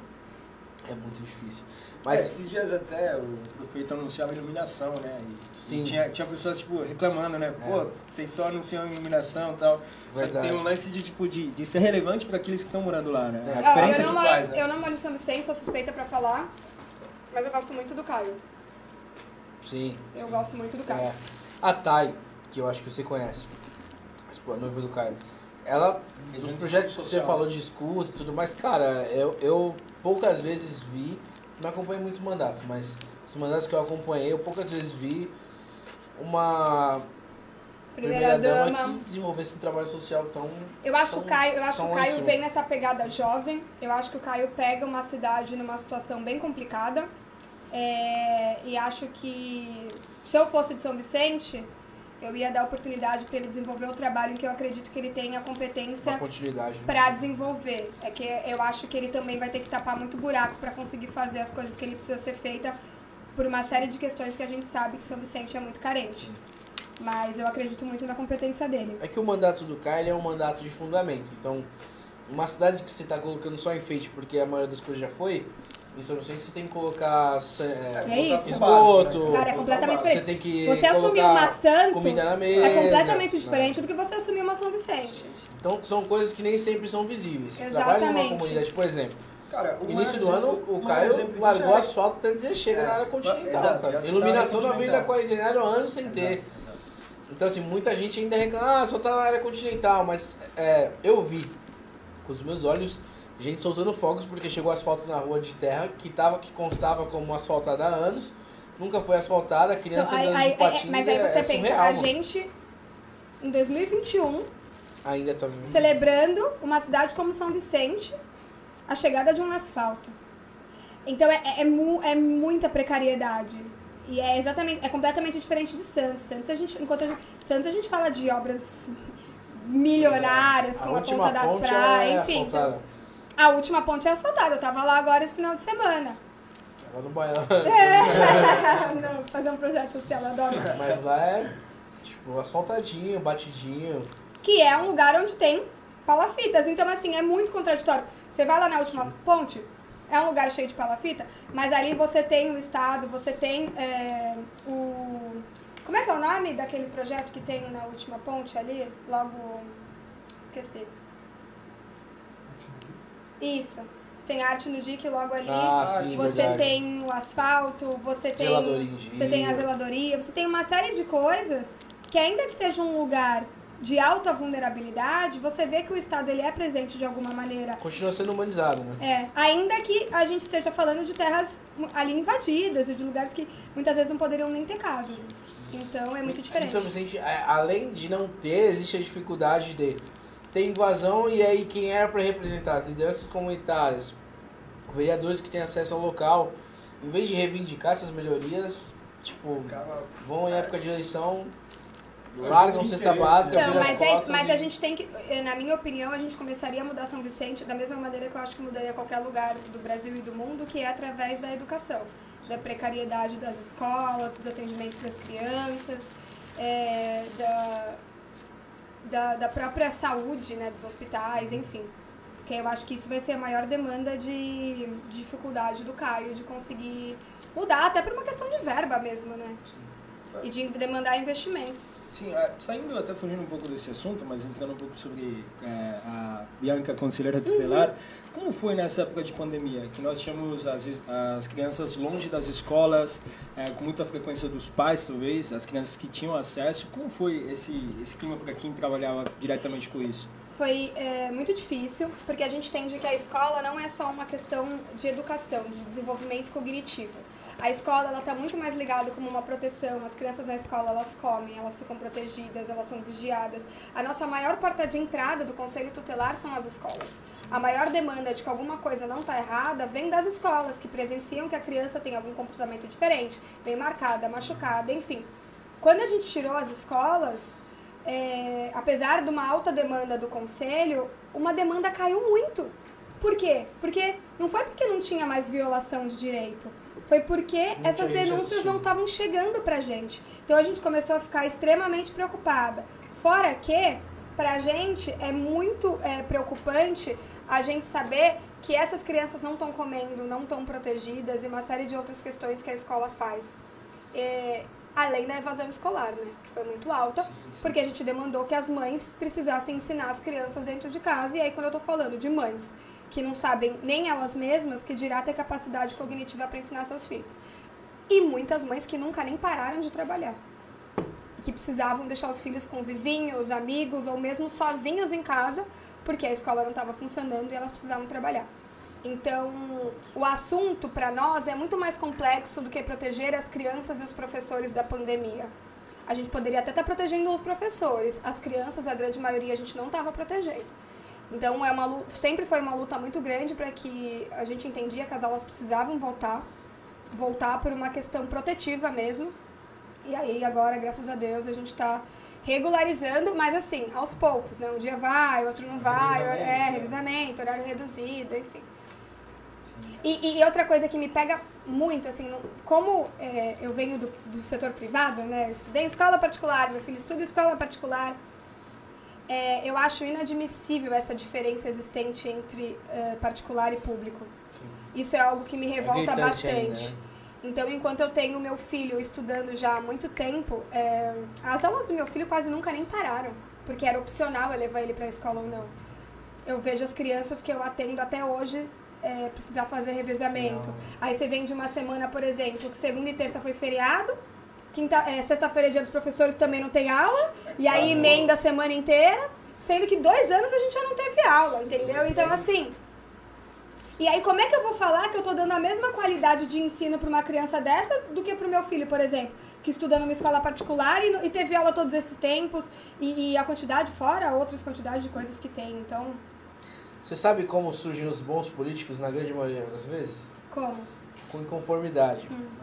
Speaker 1: É muito difícil.
Speaker 2: Mas
Speaker 1: Mas
Speaker 2: esses dias até o prefeito anunciava iluminação, né? E,
Speaker 1: Sim.
Speaker 2: e tinha, tinha pessoas, tipo, reclamando, né?
Speaker 1: É.
Speaker 2: Pô, vocês só anunciam iluminação e tal.
Speaker 1: Verdade.
Speaker 2: tem um lance de, tipo, de, de ser relevante para aqueles que estão morando lá, né?
Speaker 1: É.
Speaker 2: A diferença
Speaker 3: eu,
Speaker 2: que
Speaker 3: não moro,
Speaker 2: faz, né?
Speaker 3: eu não moro em São Vicente, sou suspeita pra falar, mas eu gosto muito do Caio.
Speaker 1: sim.
Speaker 3: Eu gosto muito do Caio.
Speaker 1: É. A Thay, que eu acho que você conhece, a esposa- a noiva do Caio, ela, os projetos que você falou de escuta e tudo mais, cara, eu, eu poucas vezes vi, não acompanhei muitos mandatos, mas os mandatos que eu acompanhei, eu poucas vezes vi uma
Speaker 3: Primeira, dama.
Speaker 1: que desenvolvesse um trabalho social tão.
Speaker 3: Eu acho,
Speaker 1: tão-
Speaker 3: o Caio, eu acho que o Caio vem nessa pegada jovem. Eu acho que o Caio pega uma cidade numa situação bem complicada. É, e acho que se eu fosse de São Vicente, eu ia dar oportunidade para ele desenvolver o trabalho em que eu acredito que ele tem a competência
Speaker 1: né?
Speaker 3: para desenvolver. É que eu acho que ele também vai ter que tapar muito buraco para conseguir fazer as coisas que ele precisa ser feita por uma série de questões que a gente sabe que São Vicente é muito carente. Mas eu acredito muito na competência dele.
Speaker 1: É que o mandato do ele é um mandato de fundamento. Então, uma cidade que você está colocando só enfeite porque a maioria das coisas já foi, em São Vicente você tem que colocar é,
Speaker 3: É isso.
Speaker 1: esgoto.
Speaker 3: Cara, é completamente
Speaker 1: Você
Speaker 3: diferente.
Speaker 1: tem que
Speaker 3: Você assumir uma Santos
Speaker 1: na mesa.
Speaker 3: é completamente
Speaker 1: Não.
Speaker 3: diferente do que você assumir uma São Vicente.
Speaker 1: Então são coisas que nem sempre são visíveis. Trabalho numa
Speaker 3: Exatamente.
Speaker 1: comunidade, por exemplo,
Speaker 2: Cara,
Speaker 1: início do
Speaker 2: maior
Speaker 1: ano
Speaker 2: exemplo-
Speaker 1: o Caio
Speaker 2: exemplo disso
Speaker 1: largou
Speaker 2: é-
Speaker 1: asfalto até dizer chega
Speaker 2: É.
Speaker 1: na área continental.
Speaker 2: Exato,
Speaker 1: cara.
Speaker 2: está
Speaker 1: Iluminação
Speaker 2: na
Speaker 1: Avenida Quarentenário anos sem ter.
Speaker 2: Exato, exato.
Speaker 1: Então, assim, muita gente ainda reclama, ah, só tá na área continental, mas é, eu vi com os meus olhos gente soltando fogos porque chegou asfalto na rua de terra que, tava, que constava como asfaltada há anos, nunca foi asfaltada, criança
Speaker 3: Então, aí- aí-
Speaker 1: de patins,
Speaker 3: é- mas aí
Speaker 1: é-
Speaker 3: você
Speaker 1: é
Speaker 3: pensa,
Speaker 1: surreal,
Speaker 3: a
Speaker 1: mano.
Speaker 3: gente, em 2021,
Speaker 1: Ainda tá vivendo.
Speaker 3: celebrando uma cidade como São Vicente, a chegada de um asfalto. Então é, é, é mu- é muita precariedade. E é exatamente, é completamente diferente de Santos. Santos a gente, enquanto a gente, Santos a gente fala de obras milionárias,
Speaker 1: A
Speaker 3: como a ponta da
Speaker 1: ponte
Speaker 3: praia,
Speaker 1: é
Speaker 3: enfim. então. A última ponte é asfaltada. Eu tava lá agora esse final de semana.
Speaker 1: Lá no Baiano.
Speaker 3: É. (laughs) Não, fazer um projeto social, eu adoro.
Speaker 1: Mas lá é, tipo, asfaltadinho, batidinho.
Speaker 3: que é um lugar onde tem palafitas. Então, assim, é muito contraditório. Você vai lá na última ponte, é um lugar cheio de palafita, mas ali você tem o Estado, você tem é, o... Como é que é o nome daquele projeto que tem na última ponte ali? Logo... Esqueci. Isso. tem arte no DIC logo ali.
Speaker 1: Ah, sim,
Speaker 3: você
Speaker 1: verdade.
Speaker 3: tem o asfalto, você tem, você tem a zeladoria, você tem uma série de coisas que ainda que seja um lugar de alta vulnerabilidade, você vê que o Estado ele é presente de alguma maneira.
Speaker 1: Continua sendo humanizado, né?
Speaker 3: É, ainda que a gente esteja falando de terras ali invadidas e de lugares que muitas vezes não poderiam nem ter casas. Então é muito
Speaker 1: Em
Speaker 3: diferente.
Speaker 1: São Vicente, é, além de não ter, existe a dificuldade de ter invasão e aí quem era para representar as lideranças comunitárias, vereadores que têm acesso ao local, em vez de reivindicar essas melhorias, tipo, vão em época de eleição, largam cesta básica?
Speaker 3: Então, mas, é isso,
Speaker 1: costas
Speaker 3: mas
Speaker 1: e-
Speaker 3: a gente tem que, eh, na minha opinião, a gente começaria a mudar São Vicente da mesma maneira que eu acho que mudaria qualquer lugar do Brasil e do mundo, que é através da educação, da precariedade das escolas, dos atendimentos das crianças, eh, da, da, da própria saúde, né, dos hospitais, enfim. Que eu acho que isso vai ser a maior demanda de dificuldade do Caio de conseguir mudar, até por uma questão de verba mesmo, né? E de demandar investimento.
Speaker 2: Sim, é, saindo até fugindo um pouco desse assunto, mas entrando um pouco sobre é, a Bianca conselheira tutelar, como foi nessa época de pandemia, que nós tínhamos as, as crianças longe das escolas, é, com muita frequência dos pais, talvez, as crianças que tinham acesso, como foi esse, esse clima para quem trabalhava diretamente com isso?
Speaker 3: Foi é, muito difícil, porque a gente entende que a escola não é só uma questão de educação, de desenvolvimento cognitivo. A escola ela está muito mais ligada como uma proteção. As crianças na escola elas comem, elas ficam protegidas, elas são vigiadas. A nossa maior porta de entrada do conselho tutelar são as escolas. A maior demanda de que alguma coisa não está errada vem das escolas que presenciam que a criança tem algum comportamento diferente, bem marcada, machucada, enfim. Quando a gente tirou as escolas, é, apesar de uma alta demanda do conselho, uma demanda caiu muito. Por quê? Porque não foi porque não tinha mais violação de direito, foi porque essas denúncias não estavam chegando pra gente. Então a gente começou a ficar extremamente preocupada. Fora que, pra gente, é muito é, preocupante a gente saber que essas crianças não estão comendo, não estão protegidas e uma série de outras questões que a escola faz. É, além da evasão escolar, né? Que foi muito alta, porque a gente demandou que as mães precisassem ensinar as crianças dentro de casa. E aí, quando eu tô falando de mães que não sabem nem elas mesmas, que dirá ter capacidade cognitiva para ensinar seus filhos. E muitas mães que nunca nem pararam de trabalhar. Que precisavam deixar os filhos com vizinhos, amigos ou mesmo sozinhos em casa, porque a escola não estava funcionando e elas precisavam trabalhar. Então, o assunto para nós é muito mais complexo do que proteger as crianças e os professores da pandemia. A gente poderia até estar protegendo os professores, as crianças, a grande maioria, a gente não estava protegendo. Então, é uma, lu- sempre foi uma luta muito grande para que a gente entendia que as aulas precisavam voltar, voltar por uma questão protetiva mesmo. E aí, agora, graças a Deus, a gente está regularizando, mas assim, aos poucos, né? Um dia vai, outro não vai,
Speaker 2: Revisamento,
Speaker 3: é,
Speaker 2: né?
Speaker 3: revisamento, horário reduzido, enfim. E, e outra coisa que me pega muito, assim, como é, eu venho do, do setor privado, né? Eu estudei escola particular, meu filho estuda escola particular. É, eu acho inadmissível essa diferença existente entre é, particular e público.
Speaker 1: Sim.
Speaker 3: Isso é algo que me revolta
Speaker 1: gritante
Speaker 3: bastante.
Speaker 1: ainda, né?
Speaker 3: Então, enquanto eu tenho meu filho estudando já há muito tempo, é, as aulas do meu filho quase nunca nem pararam, porque era opcional eu levar ele para a escola ou não. Eu vejo as crianças que eu atendo até hoje é, precisar fazer revezamento.
Speaker 1: Sim.
Speaker 3: Aí você vem de uma semana, por exemplo, que segunda e terça foi feriado, quinta, é, sexta-feira é dia dos professores também não tem aula, e aí
Speaker 2: Caramba.
Speaker 3: emenda a semana inteira, sendo que dois anos a gente já não teve aula, entendeu? Então, assim, e aí, como é que eu vou falar que eu tô dando a mesma qualidade de ensino para uma criança dessa do que para o meu filho, por exemplo, que estuda numa escola particular e, e teve aula todos esses tempos e, e a quantidade fora outras quantidades de coisas que tem. Então,
Speaker 1: Você sabe como surgem os bons políticos na grande maioria das vezes?
Speaker 3: como?
Speaker 1: Com inconformidade.
Speaker 3: Hum.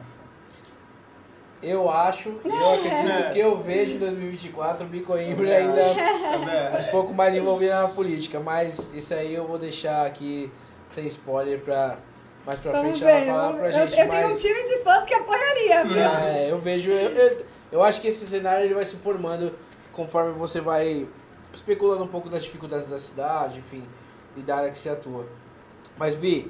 Speaker 1: Eu acho, eu acredito que eu vejo em 2024 o Bicoimbra ainda
Speaker 2: É,
Speaker 1: um pouco mais envolvido na política, mas isso aí eu vou deixar aqui sem spoiler pra mais pra
Speaker 3: Vamos
Speaker 1: frente ela
Speaker 3: ver.
Speaker 1: falar
Speaker 3: vamos-
Speaker 1: pra
Speaker 3: eu,
Speaker 1: gente,
Speaker 3: eu tenho um
Speaker 1: mas
Speaker 3: time de fãs que apoiaria, viu?
Speaker 1: é, eu vejo, eu, eu, eu acho que esse cenário ele vai se formando conforme você vai especulando um pouco das dificuldades da cidade, enfim, e da área que você atua. Mas Bi,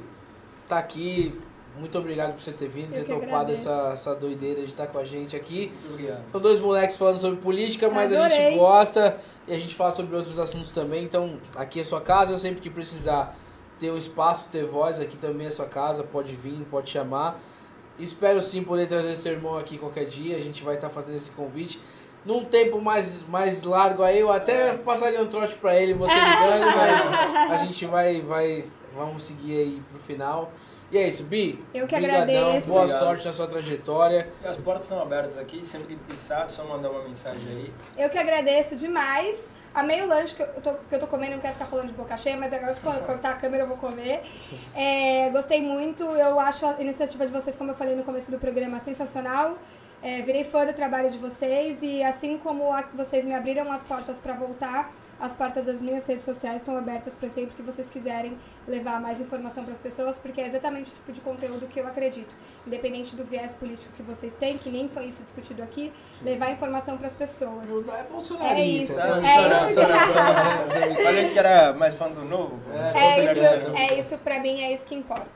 Speaker 1: tá aqui, muito obrigado por você ter vindo, ter topado essa, essa doideira de estar com a gente aqui.
Speaker 2: obrigado.
Speaker 1: São dois moleques falando sobre política, mas a
Speaker 3: Adorei.
Speaker 1: gente gosta e a gente fala sobre outros assuntos também. Então, aqui é sua casa, sempre que precisar, ter um espaço, ter voz aqui também na sua casa, pode vir, pode chamar. Espero sim poder trazer seu irmão aqui qualquer dia, a gente vai estar fazendo esse convite. Num tempo mais, mais largo aí, eu até passaria um trote pra ele, você ligando, mas (laughs) a gente vai, vai, vamos seguir aí pro final. E é isso, Bi.
Speaker 3: Eu que
Speaker 1: brigadão,
Speaker 3: agradeço.
Speaker 1: Boa
Speaker 2: Obrigado.
Speaker 1: sorte na sua trajetória.
Speaker 2: E as portas estão abertas aqui, sempre que precisar, só mandar uma mensagem aí.
Speaker 3: Eu que agradeço demais. Amei o lanche que eu tô, que eu tô comendo, não quero ficar falando de boca cheia, mas agora que eu cortar a câmera eu vou comer. É, gostei muito, eu acho a iniciativa de vocês, como eu falei no começo do programa, sensacional. É, virei fã do trabalho de vocês e assim como a- vocês me abriram as portas para voltar, as portas das minhas redes sociais estão abertas para sempre que vocês quiserem levar mais informação para as pessoas, porque é exatamente o tipo de conteúdo que eu acredito. Independente do viés político que vocês têm, que nem foi isso discutido aqui, levar informação para as pessoas.
Speaker 1: Não é bolsonarista.
Speaker 3: É isso, é
Speaker 2: Chorando,
Speaker 3: isso.
Speaker 2: chorando. Falei (laughs) que era mais fã do novo.
Speaker 1: É.
Speaker 3: É isso, é isso pra mim, é isso que importa.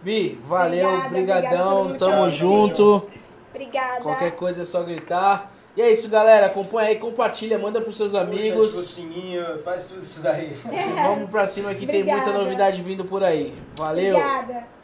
Speaker 1: Bi, valeu,
Speaker 3: Obrigada,
Speaker 1: brigadão, tamo
Speaker 3: tá
Speaker 1: junto.
Speaker 3: Obrigada.
Speaker 1: Qualquer coisa é só gritar. E é isso, galera. Acompanha aí, compartilha, manda pros seus
Speaker 2: Curte, ativa o
Speaker 1: amigos.
Speaker 2: sininho, faz tudo isso daí.
Speaker 1: Vamos pra cima que tem
Speaker 3: Obrigada.
Speaker 1: muita novidade vindo por aí. Valeu.
Speaker 3: Obrigada.